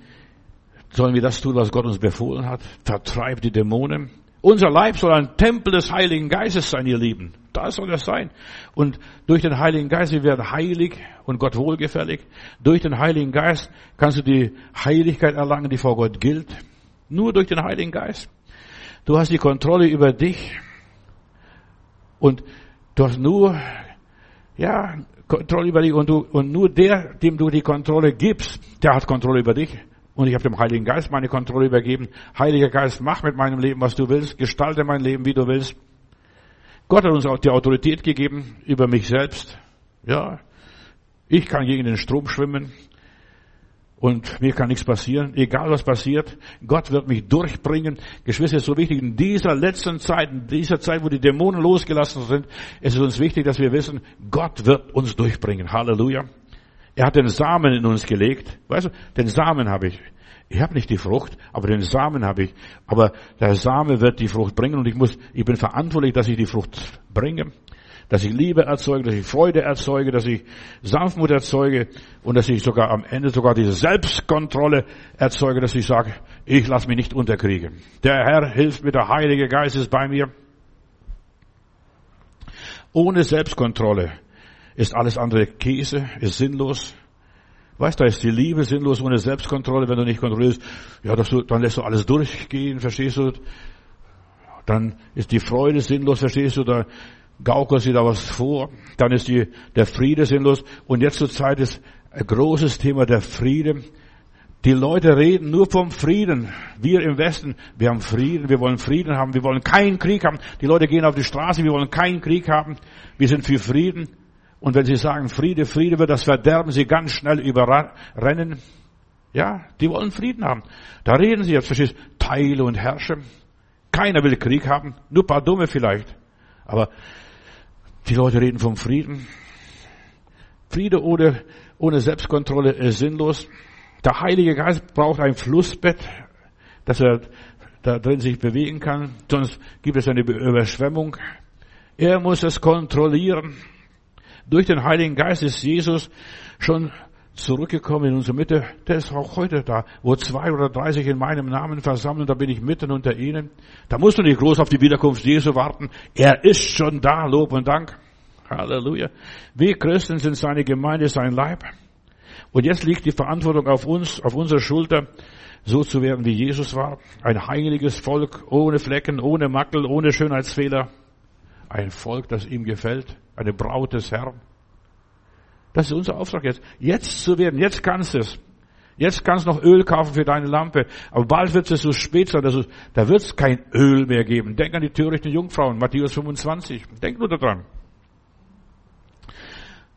sollen wir das tun, was Gott uns befohlen hat. Vertreibt die Dämonen. Unser Leib soll ein Tempel des Heiligen Geistes sein, ihr Lieben. Das soll es sein. Und durch den Heiligen Geist, wir werden heilig und Gott wohlgefällig. Durch den Heiligen Geist kannst du die Heiligkeit erlangen, die vor Gott gilt. Nur durch den Heiligen Geist. Du hast die Kontrolle über dich. Und du hast nur, ja, Kontrolle über dich und, du, und nur der, dem du die Kontrolle gibst, der hat Kontrolle über dich. Und ich habe dem Heiligen Geist meine Kontrolle übergeben. Heiliger Geist, mach mit meinem Leben, was du willst. Gestalte mein Leben, wie du willst. Gott hat uns auch die Autorität gegeben über mich selbst. Ja, ich kann gegen den Strom schwimmen und mir kann nichts passieren, egal was passiert. Gott wird mich durchbringen. Geschwister, ist so wichtig, in dieser letzten Zeit, in dieser Zeit, wo die Dämonen losgelassen sind, ist es uns wichtig, dass wir wissen, Gott wird uns durchbringen. Halleluja. Er hat den Samen in uns gelegt. Weißt du, den Samen habe ich. Ich habe nicht die Frucht, aber den Samen habe ich. Aber der Same wird die Frucht bringen und ich muss, ich bin verantwortlich, dass ich die Frucht bringe. Dass ich Liebe erzeuge, dass ich Freude erzeuge, dass ich Sanftmut erzeuge und dass ich sogar am Ende sogar diese Selbstkontrolle erzeuge, dass ich sage, ich lasse mich nicht unterkriegen. Der Herr hilft mir, der Heilige Geist ist bei mir. Ohne Selbstkontrolle ist alles andere Käse, ist sinnlos. Weißt du, da ist die Liebe sinnlos ohne Selbstkontrolle, wenn du nicht kontrollierst. Ja, du, dann lässt du alles durchgehen, verstehst du? Dann ist die Freude sinnlos, verstehst du? Da gaukelst du da was vor. Dann ist die, der Friede sinnlos. Und jetzt zur Zeit ist ein großes Thema der Friede. Die Leute reden nur vom Frieden. Wir im Westen, wir haben Frieden, wir wollen Frieden haben, wir wollen keinen Krieg haben. Die Leute gehen auf die Straße, wir wollen keinen Krieg haben. Wir sind für Frieden. Und wenn sie sagen, Friede, Friede wird das Verderben sie ganz schnell überrennen. Ja, die wollen Frieden haben. Da reden sie jetzt, verstehst Teile und Herrsche. Keiner will Krieg haben, nur paar Dumme vielleicht. Aber die Leute reden vom Frieden. Friede ohne, ohne Selbstkontrolle ist sinnlos. Der Heilige Geist braucht ein Flussbett, dass er da drin sich bewegen kann. Sonst gibt es eine Überschwemmung. Er muss es kontrollieren. Durch den Heiligen Geist ist Jesus schon zurückgekommen in unsere Mitte. Der ist auch heute da. Wo zwei oder drei sich in meinem Namen versammeln, da bin ich mitten unter ihnen. Da musst du nicht groß auf die Wiederkunft Jesu warten. Er ist schon da. Lob und Dank. Halleluja. Wir Christen sind seine Gemeinde, sein Leib. Und jetzt liegt die Verantwortung auf uns, auf unserer Schulter, so zu werden, wie Jesus war. Ein heiliges Volk, ohne Flecken, ohne Makel, ohne Schönheitsfehler. Ein Volk, das ihm gefällt eine Braut des Herrn. Das ist unser Auftrag jetzt. Jetzt zu werden, jetzt kannst du es. Jetzt kannst du noch Öl kaufen für deine Lampe. Aber bald wird es so spät sein, dass da wird es kein Öl mehr geben. Denk an die törichten Jungfrauen, Matthäus 25. Denk nur daran.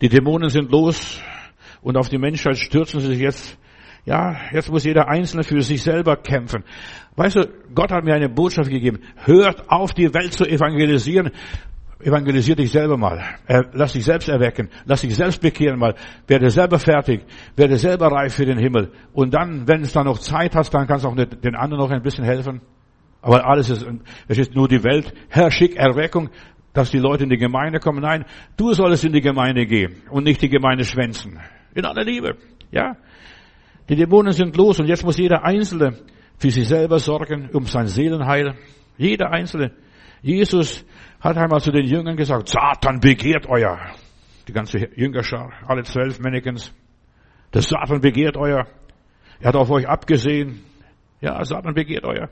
Die Dämonen sind los und auf die Menschheit stürzen sie sich jetzt. Ja, jetzt muss jeder Einzelne für sich selber kämpfen. Weißt du, Gott hat mir eine Botschaft gegeben. Hört auf, die Welt zu evangelisieren. Evangelisier dich selber mal. Lass dich selbst erwecken. Lass dich selbst bekehren mal. Werde selber fertig. Werde selber reif für den Himmel. Und dann, wenn es dann noch Zeit hast, dann kannst du auch den anderen noch ein bisschen helfen. Aber alles ist, es ist nur die Welt. Herr, schick Erweckung, dass die Leute in die Gemeinde kommen. Nein, du sollst in die Gemeinde gehen und nicht die Gemeinde schwänzen. In aller Liebe. Ja? Die Dämonen sind los und jetzt muss jeder Einzelne für sich selber sorgen, um sein Seelenheil. Jeder Einzelne. Jesus hat einmal zu den Jüngern gesagt, Satan begehrt euer, die ganze Jüngerschar, alle zwölf Mannequins, der Satan begehrt euer, er hat auf euch abgesehen, ja, Satan begehrt euer.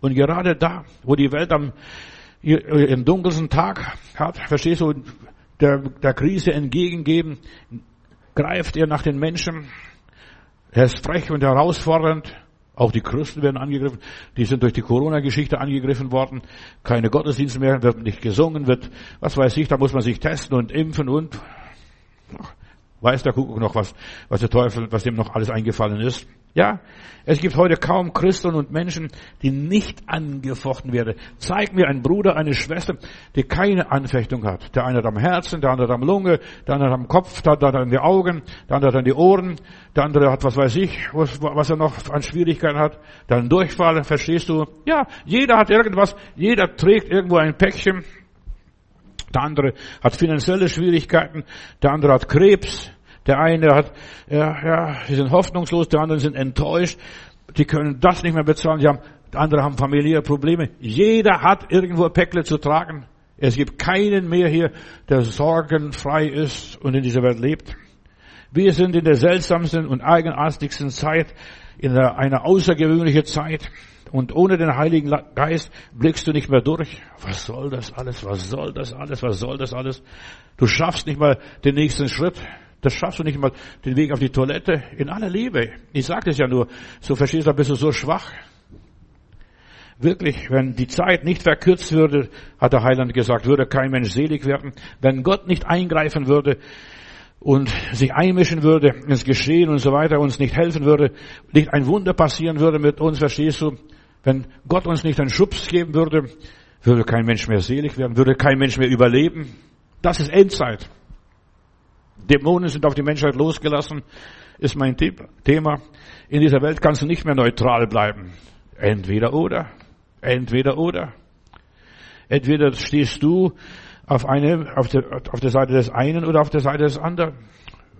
Und gerade da, wo die Welt am, im dunkelsten Tag hat, verstehst du, der, der Krise entgegengeben, greift er nach den Menschen, er ist frech und herausfordernd, auch die Christen werden angegriffen. Die sind durch die Corona-Geschichte angegriffen worden. Keine Gottesdienste mehr, wird nicht gesungen, wird, was weiß ich, da muss man sich testen und impfen und weiß der Kuckuck noch was, was der Teufel, was dem noch alles eingefallen ist. Ja, es gibt heute kaum Christen und Menschen, die nicht angefochten werden. Zeig mir einen Bruder, eine Schwester, die keine Anfechtung hat. Der eine hat am Herzen, der andere hat am Lunge, der andere hat am Kopf, der andere hat an die Augen, der andere hat an die Ohren, der andere hat was weiß ich, was, was er noch an Schwierigkeiten hat. Dann Durchfall, verstehst du? Ja, jeder hat irgendwas, jeder trägt irgendwo ein Päckchen. Der andere hat finanzielle Schwierigkeiten, der andere hat Krebs, der eine hat, ja, ja, die sind hoffnungslos, die anderen sind enttäuscht, die können das nicht mehr bezahlen, die haben, andere haben familiäre Probleme. Jeder hat irgendwo Päckle zu tragen. Es gibt keinen mehr hier, der sorgenfrei ist und in dieser Welt lebt. Wir sind in der seltsamsten und eigenartigsten Zeit, in einer außergewöhnlichen Zeit. Und ohne den Heiligen Geist blickst du nicht mehr durch. Was soll das alles? Was soll das alles? Was soll das alles? Du schaffst nicht mal den nächsten Schritt. Das schaffst du nicht mal den Weg auf die Toilette in aller Liebe. Ich sage das ja nur, so verstehst du, bist du so schwach. Wirklich, wenn die Zeit nicht verkürzt würde, hat der Heiland gesagt, würde kein Mensch selig werden. Wenn Gott nicht eingreifen würde und sich einmischen würde ins Geschehen und so weiter, uns nicht helfen würde, nicht ein Wunder passieren würde mit uns, verstehst du? Wenn Gott uns nicht einen Schubs geben würde, würde kein Mensch mehr selig werden, würde kein Mensch mehr überleben. Das ist Endzeit. Dämonen sind auf die Menschheit losgelassen, ist mein Thema. In dieser Welt kannst du nicht mehr neutral bleiben. Entweder oder. Entweder oder. Entweder stehst du auf, eine, auf, der, auf der Seite des einen oder auf der Seite des anderen.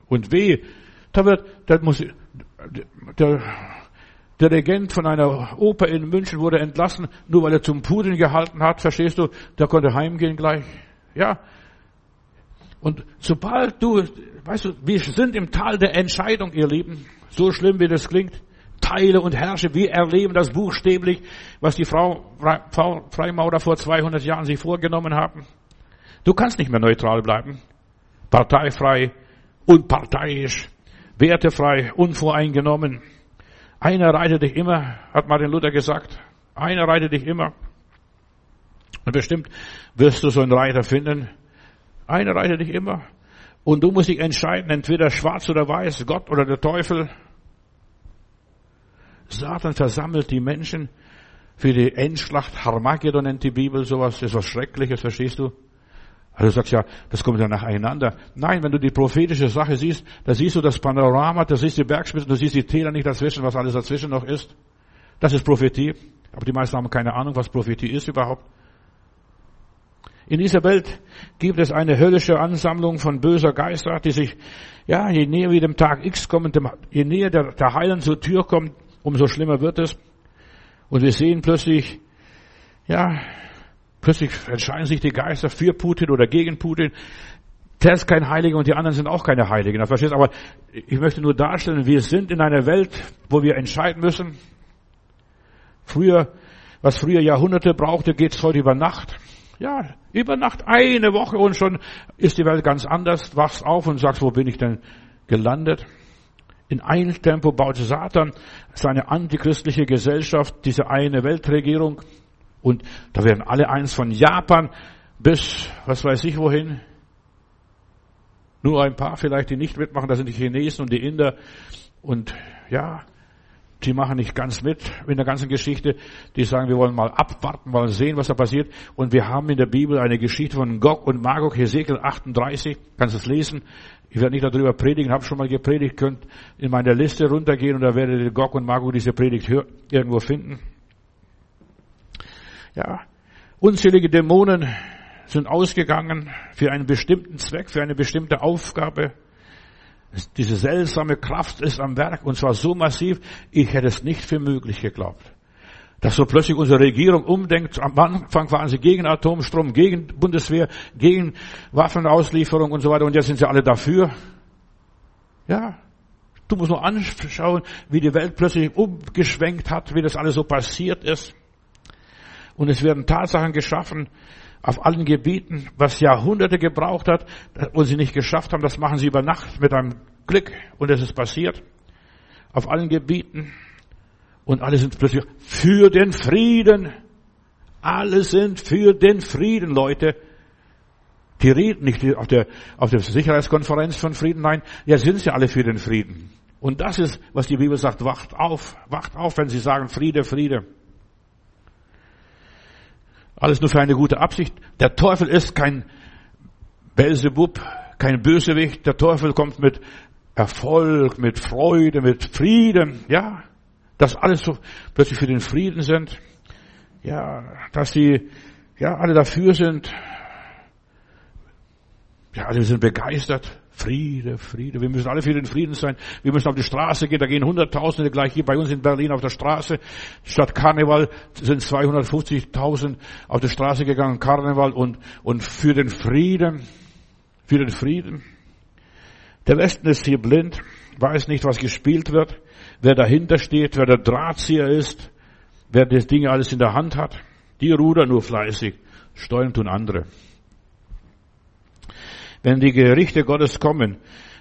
Und weh, da wird, da muss, der, der Regent von einer Oper in München wurde entlassen, nur weil er zum Pudeln gehalten hat, verstehst du? Der konnte heimgehen gleich. Ja. Und sobald du, weißt du, wir sind im Tal der Entscheidung, ihr Lieben. So schlimm, wie das klingt. Teile und herrsche. Wir erleben das buchstäblich, was die Frau, Freimaurer vor 200 Jahren sich vorgenommen haben. Du kannst nicht mehr neutral bleiben. Parteifrei, unparteiisch, wertefrei, unvoreingenommen. Einer reitet dich immer, hat Martin Luther gesagt. Einer reitet dich immer. Und bestimmt wirst du so einen Reiter finden. Einer reitet dich immer. Und du musst dich entscheiden, entweder schwarz oder weiß, Gott oder der Teufel. Satan versammelt die Menschen für die Endschlacht. Harmageddon nennt die Bibel sowas. Das ist was Schreckliches, verstehst du? Also du sagst ja, das kommt ja nacheinander. Nein, wenn du die prophetische Sache siehst, da siehst du das Panorama, da siehst du die Bergspitzen, du siehst die Täler nicht dazwischen, was alles dazwischen noch ist. Das ist Prophetie. Aber die meisten haben keine Ahnung, was Prophetie ist überhaupt. In dieser Welt gibt es eine höllische Ansammlung von böser Geister, die sich, ja, je näher wir dem Tag X kommen, je näher der, der Heiland zur Tür kommt, umso schlimmer wird es. Und wir sehen plötzlich, ja, plötzlich entscheiden sich die Geister für Putin oder gegen Putin. Der ist kein Heiliger und die anderen sind auch keine Heiligen. Verstehst? Aber ich möchte nur darstellen, wir sind in einer Welt, wo wir entscheiden müssen. Früher, was früher Jahrhunderte brauchte, geht's heute über Nacht. Ja, über Nacht, eine Woche und schon ist die Welt ganz anders. Wachst auf und sagst, wo bin ich denn gelandet? In einem Tempo baut Satan seine antichristliche Gesellschaft, diese eine Weltregierung. Und da werden alle eins von Japan bis, was weiß ich wohin. Nur ein paar vielleicht, die nicht mitmachen, das sind die Chinesen und die Inder. Und ja, die machen nicht ganz mit in der ganzen Geschichte. Die sagen, wir wollen mal abwarten, mal sehen, was da passiert. Und wir haben in der Bibel eine Geschichte von Gog und Magog, Hesekiel 38. Kannst du es lesen? Ich werde nicht darüber predigen, habe schon mal gepredigt, könnt in meine Liste runtergehen und da werdet ihr Gog und Magog diese Predigt irgendwo finden. Ja, unzählige Dämonen sind ausgegangen für einen bestimmten Zweck, für eine bestimmte Aufgabe. Diese seltsame Kraft ist am Werk und zwar so massiv, ich hätte es nicht für möglich geglaubt. Dass so plötzlich unsere Regierung umdenkt. Am Anfang waren sie gegen Atomstrom, gegen Bundeswehr, gegen Waffenauslieferung und so weiter und jetzt sind sie alle dafür. Ja, du musst nur anschauen, wie die Welt plötzlich umgeschwenkt hat, wie das alles so passiert ist. Und es werden Tatsachen geschaffen auf allen Gebieten, was Jahrhunderte gebraucht hat und sie nicht geschafft haben. Das machen sie über Nacht mit einem Glück und es ist passiert. Auf allen Gebieten. Und alle sind plötzlich für den Frieden. Alle sind für den Frieden, Leute. Die reden nicht auf der, auf der Sicherheitskonferenz von Frieden, nein, ja sind sie alle für den Frieden. Und das ist, was die Bibel sagt, wacht auf, wacht auf, wenn sie sagen Friede, Friede. Alles nur für eine gute Absicht. Der Teufel ist kein Belzebub, kein Bösewicht. Der Teufel kommt mit Erfolg, mit Freude, mit Frieden. Ja, dass alles so plötzlich für den Frieden sind. Ja, dass sie ja alle dafür sind. Ja, alle sind begeistert. Friede, Friede. Wir müssen alle für den Frieden sein. Wir müssen auf die Straße gehen. Da gehen Hunderttausende gleich hier bei uns in Berlin auf der Straße. Statt Karneval sind 250.000 auf die Straße gegangen. Karneval und, und für den Frieden. Für den Frieden. Der Westen ist hier blind, weiß nicht, was gespielt wird, wer dahinter steht, wer der Drahtzieher ist, wer das Ding alles in der Hand hat. Die rudern nur fleißig. Steuern tun andere. Wenn die Gerichte Gottes kommen,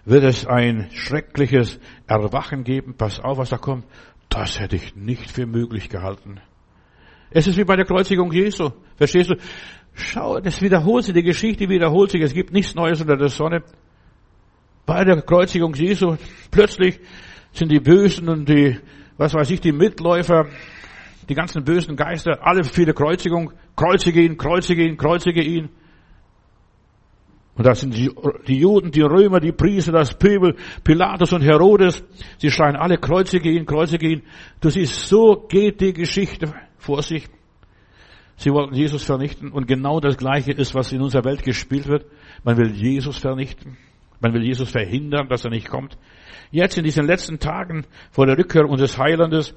wird es ein schreckliches Erwachen geben. Pass auf, was da kommt. Das hätte ich nicht für möglich gehalten. Es ist wie bei der Kreuzigung Jesu. Verstehst du? Schau, das wiederholt sich, die Geschichte wiederholt sich. Es gibt nichts Neues unter der Sonne. Bei der Kreuzigung Jesu, plötzlich sind die Bösen und die, was weiß ich, die Mitläufer, die ganzen bösen Geister, alle die Kreuzigung. Kreuzige ihn, kreuzige ihn, kreuzige ihn. Und das sind die, die Juden, die Römer, die Priester, das Pöbel, Pilatus und Herodes. Sie schreien alle, kreuzige ihn, kreuzige ihn. Du siehst, so geht die Geschichte vor sich. Sie wollten Jesus vernichten und genau das Gleiche ist, was in unserer Welt gespielt wird. Man will Jesus vernichten. Man will Jesus verhindern, dass er nicht kommt. Jetzt in diesen letzten Tagen vor der Rückkehr unseres Heilandes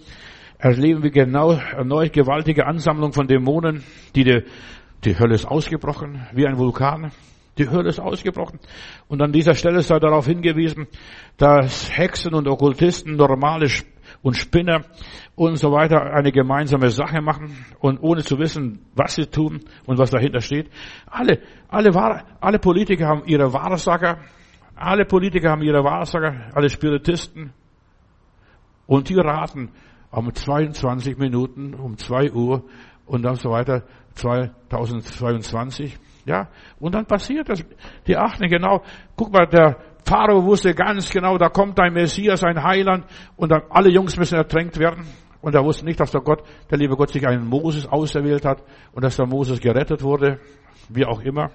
erleben wir genau erneut gewaltige Ansammlung von Dämonen, die, die, die Hölle ist ausgebrochen, wie ein Vulkan. Die Hölle ist ausgebrochen. Und an dieser Stelle sei darauf hingewiesen, dass Hexen und Okkultisten normale und Spinner und so weiter eine gemeinsame Sache machen und ohne zu wissen, was sie tun und was dahinter steht. Alle, alle, alle Politiker haben ihre Wahrsager, alle Politiker haben ihre Wahrsager, alle Spiritisten und die raten um 22 Minuten, um 2 Uhr und dann so weiter, 2022. Ja, und dann passiert das. Die achten genau. Guck mal, der Pharao wusste ganz genau, da kommt ein Messias, ein Heiland, und dann alle Jungs müssen ertränkt werden. Und er wusste nicht, dass der Gott, der liebe Gott sich einen Moses auserwählt hat und dass der Moses gerettet wurde, wie auch immer.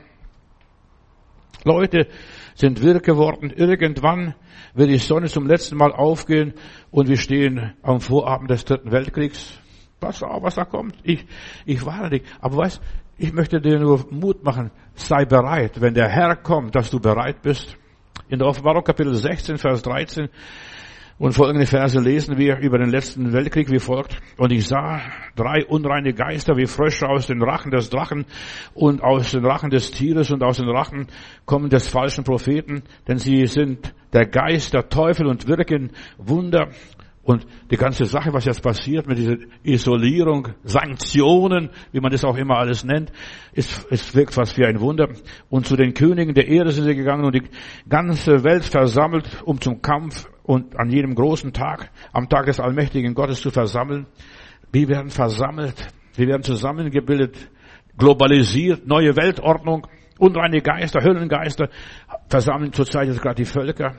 Leute sind wirr geworden. Irgendwann wird die Sonne zum letzten Mal aufgehen und wir stehen am Vorabend des Dritten Weltkriegs. Pass auf, was da kommt. Ich, ich warne dich. Aber weißt, ich möchte dir nur Mut machen. Sei bereit, wenn der Herr kommt, dass du bereit bist. In der Offenbarung Kapitel 16, Vers 13 und folgende Verse lesen wir über den letzten Weltkrieg wie folgt. Und ich sah drei unreine Geister wie Frösche aus den Rachen des Drachen und aus den Rachen des Tieres und aus den Rachen kommen des falschen Propheten, denn sie sind der Geist, der Teufel und wirken Wunder und die ganze Sache, was jetzt passiert mit dieser Isolierung, Sanktionen, wie man das auch immer alles nennt, ist, es wirkt was wie ein Wunder. Und zu den Königen der Erde sind sie gegangen und die ganze Welt versammelt, um zum Kampf und an jedem großen Tag, am Tag des allmächtigen Gottes zu versammeln. Wir werden versammelt, wir werden zusammengebildet, globalisiert, neue Weltordnung, unreine Geister, Höllengeister versammeln zurzeit jetzt gerade die Völker.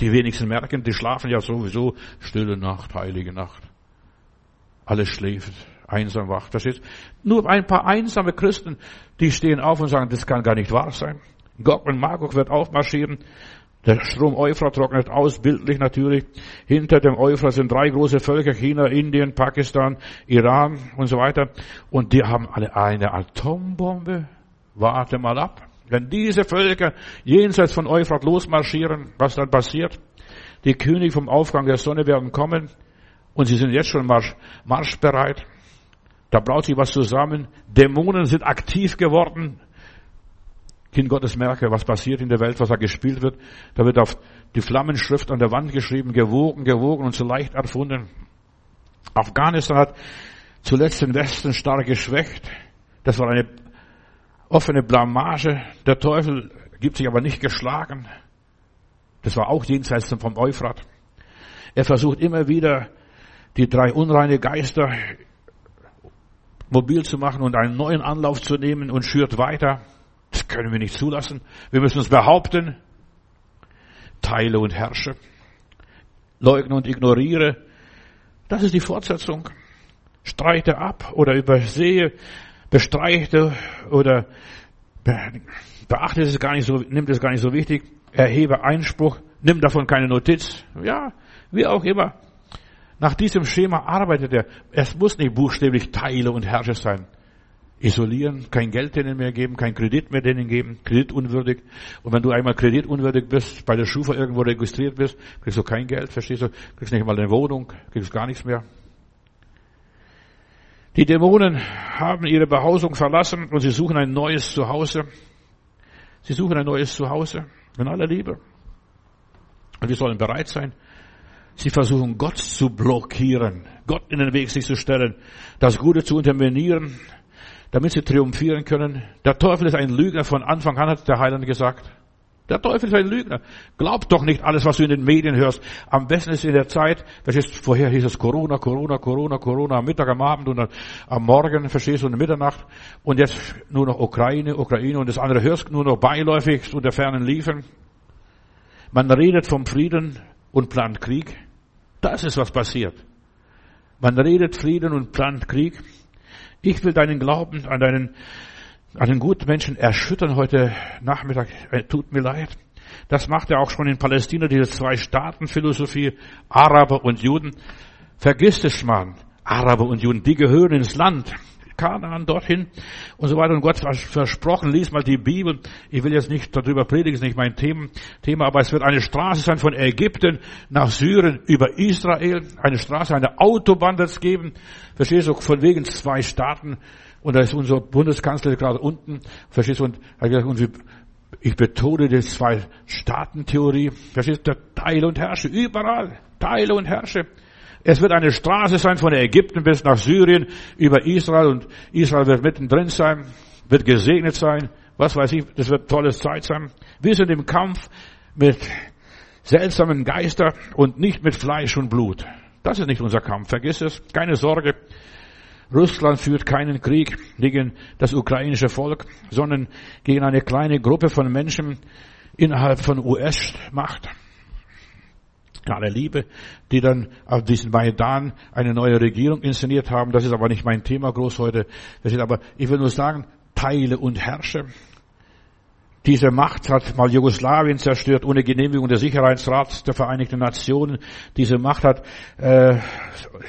Die wenigsten merken, die schlafen ja sowieso. Stille Nacht, heilige Nacht. Alles schläft, einsam wacht. Verstehst? Nur ein paar einsame Christen, die stehen auf und sagen, das kann gar nicht wahr sein. Gog und Magog wird aufmarschieren. Der Strom Euphrat trocknet aus, bildlich natürlich. Hinter dem Euphrat sind drei große Völker, China, Indien, Pakistan, Iran und so weiter. Und die haben alle eine Atombombe. Warte mal ab. Wenn diese Völker jenseits von Euphrat losmarschieren, was dann passiert? Die Könige vom Aufgang der Sonne werden kommen und sie sind jetzt schon marsch, marschbereit. Da braut sich was zusammen. Dämonen sind aktiv geworden. Kind Gottes merke, was passiert in der Welt, was da gespielt wird. Da wird auf die Flammenschrift an der Wand geschrieben, gewogen, gewogen und so leicht erfunden. Afghanistan hat zuletzt den Westen stark geschwächt. Das war eine offene Blamage. Der Teufel gibt sich aber nicht geschlagen. Das war auch jenseits vom Euphrat. Er versucht immer wieder, die drei unreine Geister mobil zu machen und einen neuen Anlauf zu nehmen und schürt weiter. Das können wir nicht zulassen. Wir müssen uns behaupten. Teile und herrsche. Leugne und ignoriere. Das ist die Fortsetzung. Streite ab oder übersehe bestreichte oder beachte es gar nicht so, nimmt es gar nicht so wichtig, erhebe Einspruch, nimm davon keine Notiz. Ja, wie auch immer. Nach diesem Schema arbeitet er. Es muss nicht buchstäblich Teile und Herrscher sein. Isolieren, kein Geld denen mehr geben, kein Kredit mehr denen geben, kreditunwürdig. Und wenn du einmal kreditunwürdig bist, bei der Schufa irgendwo registriert bist, kriegst du kein Geld, verstehst du? Kriegst nicht mal eine Wohnung, kriegst gar nichts mehr. Die Dämonen haben ihre Behausung verlassen und sie suchen ein neues Zuhause. Sie suchen ein neues Zuhause in aller Liebe. Und wir sollen bereit sein. Sie versuchen Gott zu blockieren, Gott in den Weg sich zu stellen, das Gute zu unterminieren, damit sie triumphieren können. Der Teufel ist ein Lügner von Anfang an, hat der Heiland gesagt. Der Teufel ist ein Lügner. Glaub doch nicht alles, was du in den Medien hörst. Am besten ist in der Zeit, verstehst vorher hieß es Corona, Corona, Corona, Corona, am Mittag, am Abend und am Morgen, verstehst du, der Mitternacht. Und jetzt nur noch Ukraine, Ukraine und das andere hörst nur noch beiläufig unter fernen Liefen. Man redet vom Frieden und plant Krieg. Das ist, was passiert. Man redet Frieden und plant Krieg. Ich will deinen Glauben an deinen den guten Menschen erschüttern heute Nachmittag. Äh, tut mir leid. Das macht er auch schon in Palästina, diese Zwei-Staaten-Philosophie, Araber und Juden. Vergiss es, Mann. Araber und Juden, die gehören ins Land. Kanaan dorthin und so weiter. Und Gott versprochen, lies mal die Bibel. Ich will jetzt nicht darüber predigen, ist nicht mein Thema, aber es wird eine Straße sein von Ägypten nach Syrien über Israel. Eine Straße, eine Autobahn wird es geben. Verstehst du, von wegen zwei Staaten. Und da ist unser Bundeskanzler gerade unten. Verstehst du, und, und ich betone die Zwei-Staaten-Theorie. Verstehst du, Teile und Herrsche, überall. Teile und Herrsche. Es wird eine Straße sein von Ägypten bis nach Syrien über Israel und Israel wird mittendrin sein, wird gesegnet sein. Was weiß ich, das wird tolle Zeit sein. Wir sind im Kampf mit seltsamen Geister und nicht mit Fleisch und Blut. Das ist nicht unser Kampf. Vergiss es. Keine Sorge. Russland führt keinen Krieg gegen das ukrainische Volk, sondern gegen eine kleine Gruppe von Menschen innerhalb von US-Macht alle Liebe, die dann auf diesen Maidan eine neue Regierung inszeniert haben. Das ist aber nicht mein Thema groß heute. Aber ich will nur sagen, Teile und Herrsche. Diese Macht hat mal Jugoslawien zerstört ohne Genehmigung des Sicherheitsrats der Vereinigten Nationen. Diese Macht hat, äh,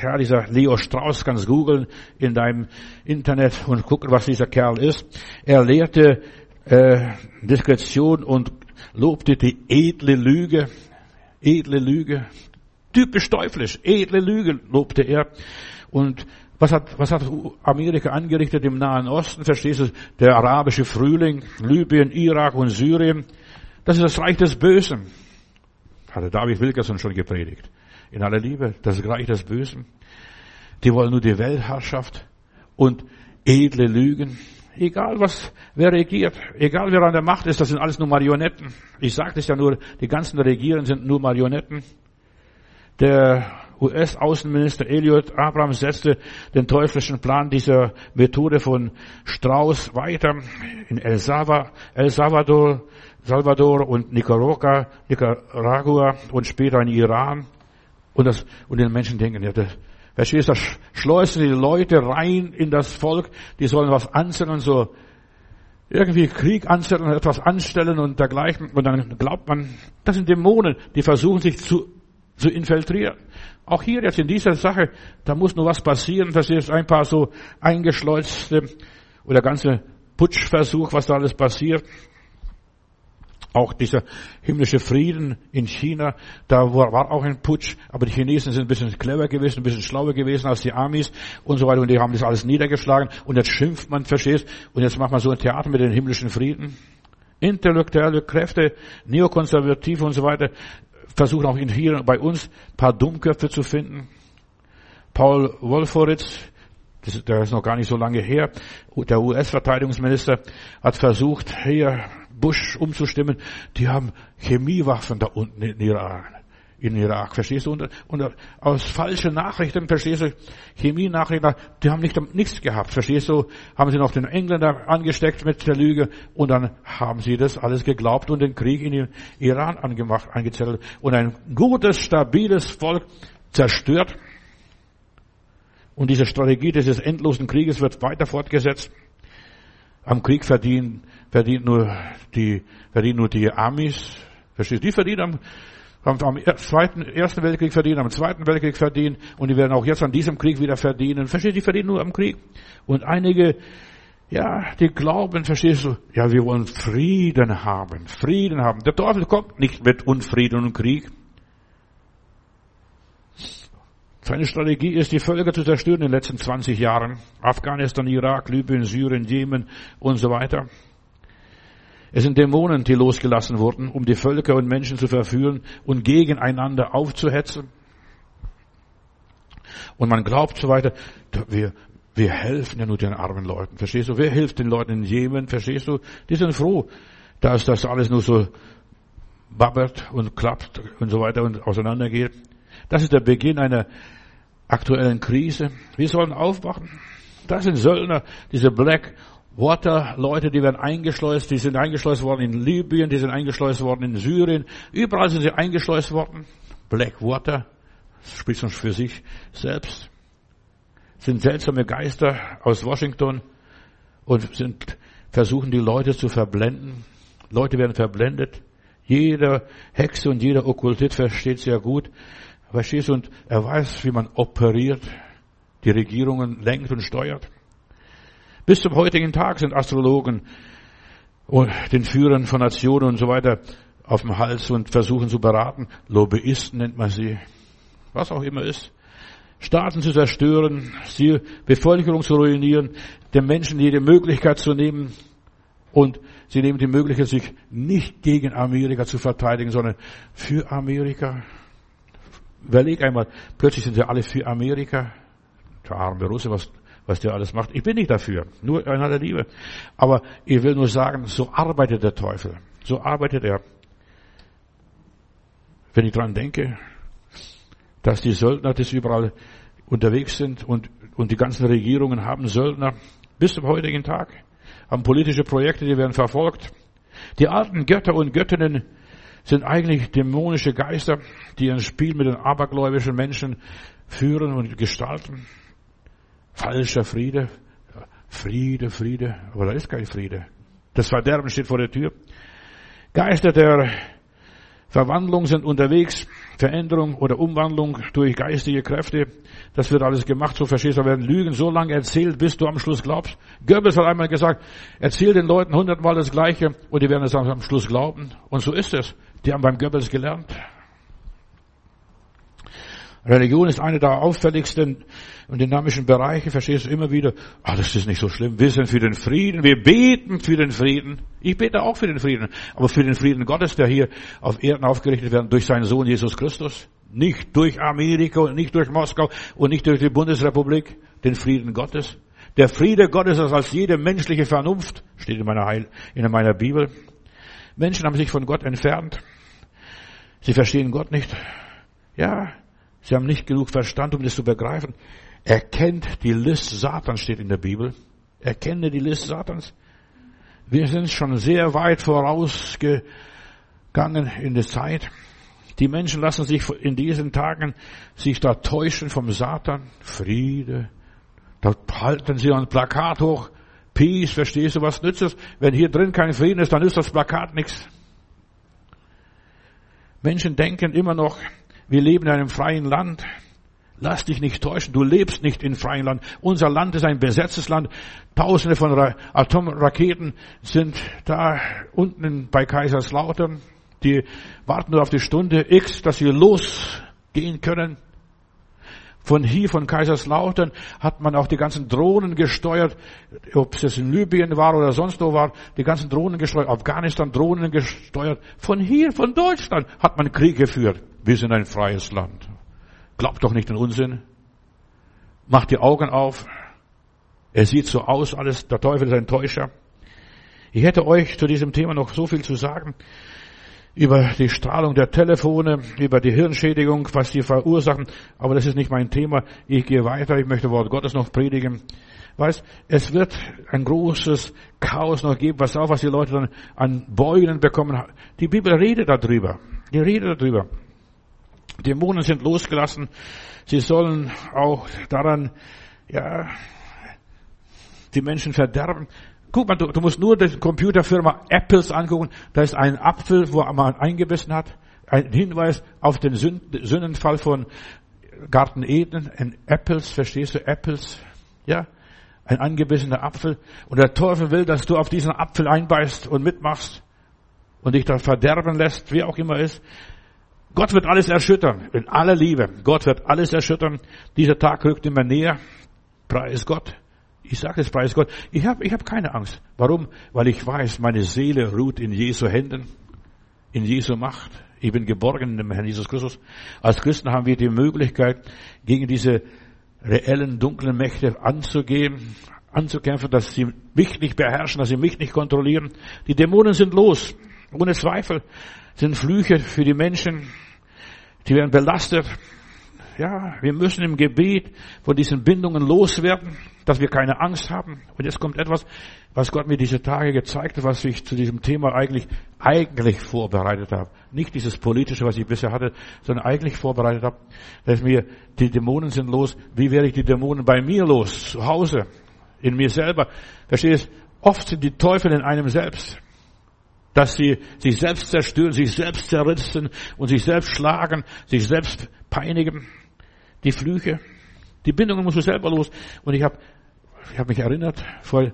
ja, dieser Leo Strauss, kannst googeln in deinem Internet und gucken, was dieser Kerl ist. Er lehrte äh, Diskretion und lobte die edle Lüge. Edle Lüge. Typisch teuflisch. Edle Lüge lobte er. Und was hat, was hat Amerika angerichtet im Nahen Osten? Verstehst du? Der arabische Frühling, Libyen, Irak und Syrien. Das ist das Reich des Bösen. Hatte David Wilkerson schon gepredigt. In aller Liebe, das Reich des Bösen. Die wollen nur die Weltherrschaft und edle Lügen. Egal was, wer regiert, egal wer an der Macht ist, das sind alles nur Marionetten. Ich sagte es ja nur, die ganzen Regierungen sind nur Marionetten. Der US-Außenminister Elliot Abrams setzte den teuflischen Plan dieser Methode von Strauß weiter in El Salvador, Salvador, und Nicaragua, Nicaragua und später in Iran. Und das, und den Menschen denken, ja, das, Verstehst du, da schleusen die Leute rein in das Volk, die sollen was anstellen und so irgendwie Krieg anstellen etwas anstellen und dergleichen. Und dann glaubt man, das sind Dämonen, die versuchen sich zu, zu infiltrieren. Auch hier jetzt in dieser Sache, da muss nur was passieren, verstehst du, ein paar so eingeschleuzte oder ganze Putschversuch, was da alles passiert. Auch dieser himmlische Frieden in China, da war auch ein Putsch, aber die Chinesen sind ein bisschen clever gewesen, ein bisschen schlauer gewesen als die Amis und so weiter und die haben das alles niedergeschlagen und jetzt schimpft man, verstehst, und jetzt macht man so ein Theater mit dem himmlischen Frieden. Intellektuelle Kräfte, Neokonservative und so weiter versuchen auch hier bei uns paar Dummköpfe zu finden. Paul Wolfowitz, das, der ist noch gar nicht so lange her, der US-Verteidigungsminister hat versucht, hier Bush umzustimmen, die haben Chemiewaffen da unten in Iran. In Irak, verstehst du? Und, und aus falschen Nachrichten, verstehst du? Chemienachrichten, die haben nicht, nichts gehabt, verstehst du? Haben sie noch den Engländer angesteckt mit der Lüge und dann haben sie das alles geglaubt und den Krieg in den Iran angemacht, angezettelt und ein gutes, stabiles Volk zerstört. Und diese Strategie dieses endlosen Krieges wird weiter fortgesetzt. Am Krieg verdienen verdient nur die, verdienen nur die Amis. Verstehst du? Die verdienen am, am zweiten, ersten Weltkrieg verdienen, am zweiten Weltkrieg verdienen und die werden auch jetzt an diesem Krieg wieder verdienen. Verstehst du? Die verdienen nur am Krieg. Und einige, ja, die glauben, verstehst du? Ja, wir wollen Frieden haben. Frieden haben. Der Teufel kommt nicht mit Unfrieden und Krieg. Seine Strategie ist, die Völker zu zerstören in den letzten 20 Jahren. Afghanistan, Irak, Libyen, Syrien, Jemen und so weiter. Es sind Dämonen, die losgelassen wurden, um die Völker und Menschen zu verführen und gegeneinander aufzuhetzen. Und man glaubt so weiter, wir, wir helfen ja nur den armen Leuten. Verstehst du? Wer hilft den Leuten in Jemen? Verstehst du? Die sind froh, dass das alles nur so babbert und klappt und so weiter und auseinandergeht. Das ist der Beginn einer aktuellen Krise. Wir sollen aufwachen. Das sind Söldner, diese Black Water-Leute, die werden eingeschleust, die sind eingeschleust worden in Libyen, die sind eingeschleust worden in Syrien, überall sind sie eingeschleust worden. Blackwater, spricht schon für sich selbst, sind seltsame Geister aus Washington und sind, versuchen die Leute zu verblenden. Leute werden verblendet. Jeder Hexe und jeder Okkultist versteht sehr gut. Verstehst? Und er weiß, wie man operiert, die Regierungen lenkt und steuert. Bis zum heutigen Tag sind Astrologen den Führern von Nationen und so weiter auf dem Hals und versuchen zu beraten. Lobbyisten nennt man sie. Was auch immer ist. Staaten zu zerstören, die Bevölkerung zu ruinieren, den Menschen jede Möglichkeit zu nehmen und sie nehmen die Möglichkeit, sich nicht gegen Amerika zu verteidigen, sondern für Amerika. Überleg einmal, plötzlich sind wir alle für Amerika. Der arme Russe, was, was der alles macht. Ich bin nicht dafür, nur einer der Liebe. Aber ich will nur sagen, so arbeitet der Teufel. So arbeitet er. Wenn ich dran denke, dass die Söldner das überall unterwegs sind und, und die ganzen Regierungen haben Söldner bis zum heutigen Tag, haben politische Projekte, die werden verfolgt. Die alten Götter und Göttinnen sind eigentlich dämonische Geister, die ein Spiel mit den abergläubischen Menschen führen und gestalten. Falscher Friede. Friede, Friede. Aber da ist kein Friede. Das Verderben steht vor der Tür. Geister der Verwandlung sind unterwegs, Veränderung oder Umwandlung durch geistige Kräfte. Das wird alles gemacht, so verstehst du, werden Lügen so lange erzählt, bis du am Schluss glaubst. Goebbels hat einmal gesagt, erzähl den Leuten hundertmal das Gleiche und die werden es am Schluss glauben. Und so ist es. Die haben beim Goebbels gelernt. Religion ist eine der auffälligsten und dynamischen Bereiche, verstehst du immer wieder, ah, das ist nicht so schlimm, wir sind für den Frieden, wir beten für den Frieden. Ich bete auch für den Frieden, aber für den Frieden Gottes, der hier auf Erden aufgerichtet wird durch seinen Sohn Jesus Christus. Nicht durch Amerika und nicht durch Moskau und nicht durch die Bundesrepublik, den Frieden Gottes. Der Friede Gottes ist als jede menschliche Vernunft, steht in meiner, Heil, in meiner Bibel. Menschen haben sich von Gott entfernt. Sie verstehen Gott nicht. Ja, Sie haben nicht genug Verstand, um das zu begreifen. Erkennt die List Satans, steht in der Bibel. Erkenne die List Satans. Wir sind schon sehr weit vorausgegangen in der Zeit. Die Menschen lassen sich in diesen Tagen sich da täuschen vom Satan. Friede. Da halten sie ein Plakat hoch. Peace, verstehst du, was nützt es? Wenn hier drin kein Frieden ist, dann ist das Plakat nichts. Menschen denken immer noch, wir leben in einem freien Land. Lass dich nicht täuschen, du lebst nicht in freiem Land. Unser Land ist ein besetztes Land. Tausende von Atomraketen sind da unten bei Kaiserslautern. Die warten nur auf die Stunde X, dass sie losgehen können. Von hier, von Kaiserslautern, hat man auch die ganzen Drohnen gesteuert, ob es in Libyen war oder sonst wo war, die ganzen Drohnen gesteuert, Afghanistan Drohnen gesteuert. Von hier, von Deutschland, hat man Krieg geführt. Wir sind ein freies Land. Glaubt doch nicht den Unsinn. Macht die Augen auf. Er sieht so aus, alles, der Teufel ist ein Täuscher. Ich hätte euch zu diesem Thema noch so viel zu sagen. Über die Strahlung der Telefone, über die Hirnschädigung, was die verursachen. Aber das ist nicht mein Thema. Ich gehe weiter. Ich möchte Wort Gottes noch predigen. Weißt, es wird ein großes Chaos noch geben. Was auch, was die Leute dann an Beulen bekommen. Die Bibel redet darüber. Die redet darüber. Dämonen sind losgelassen. Sie sollen auch daran, ja, die Menschen verderben. Guck mal, du, du musst nur die Computerfirma Apples angucken. Da ist ein Apfel, wo man eingebissen hat. Ein Hinweis auf den Sündenfall von Garten Eden. Ein Apples, verstehst du? Apples. Ja. Ein angebissener Apfel. Und der Teufel will, dass du auf diesen Apfel einbeißt und mitmachst und dich dann verderben lässt, wie auch immer ist. Gott wird alles erschüttern, in aller Liebe. Gott wird alles erschüttern. Dieser Tag rückt immer näher. Preis Gott. Ich sage es, preis Gott. Ich habe ich hab keine Angst. Warum? Weil ich weiß, meine Seele ruht in Jesu Händen, in Jesu Macht. Ich bin geborgen in dem Herrn Jesus Christus. Als Christen haben wir die Möglichkeit, gegen diese reellen, dunklen Mächte anzugehen, anzukämpfen, dass sie mich nicht beherrschen, dass sie mich nicht kontrollieren. Die Dämonen sind los. Ohne Zweifel sind Flüche für die Menschen, die werden belastet. Ja, wir müssen im Gebet von diesen Bindungen loswerden, dass wir keine Angst haben. Und jetzt kommt etwas, was Gott mir diese Tage gezeigt hat, was ich zu diesem Thema eigentlich, eigentlich vorbereitet habe. Nicht dieses politische, was ich bisher hatte, sondern eigentlich vorbereitet habe, dass mir die Dämonen sind los. Wie werde ich die Dämonen bei mir los? Zu Hause? In mir selber? Verstehst? Oft sind die Teufel in einem selbst dass sie sich selbst zerstören, sich selbst zerrissen und sich selbst schlagen, sich selbst peinigen. Die Flüche, die Bindungen musst du selber los. Und ich habe ich habe mich erinnert, vor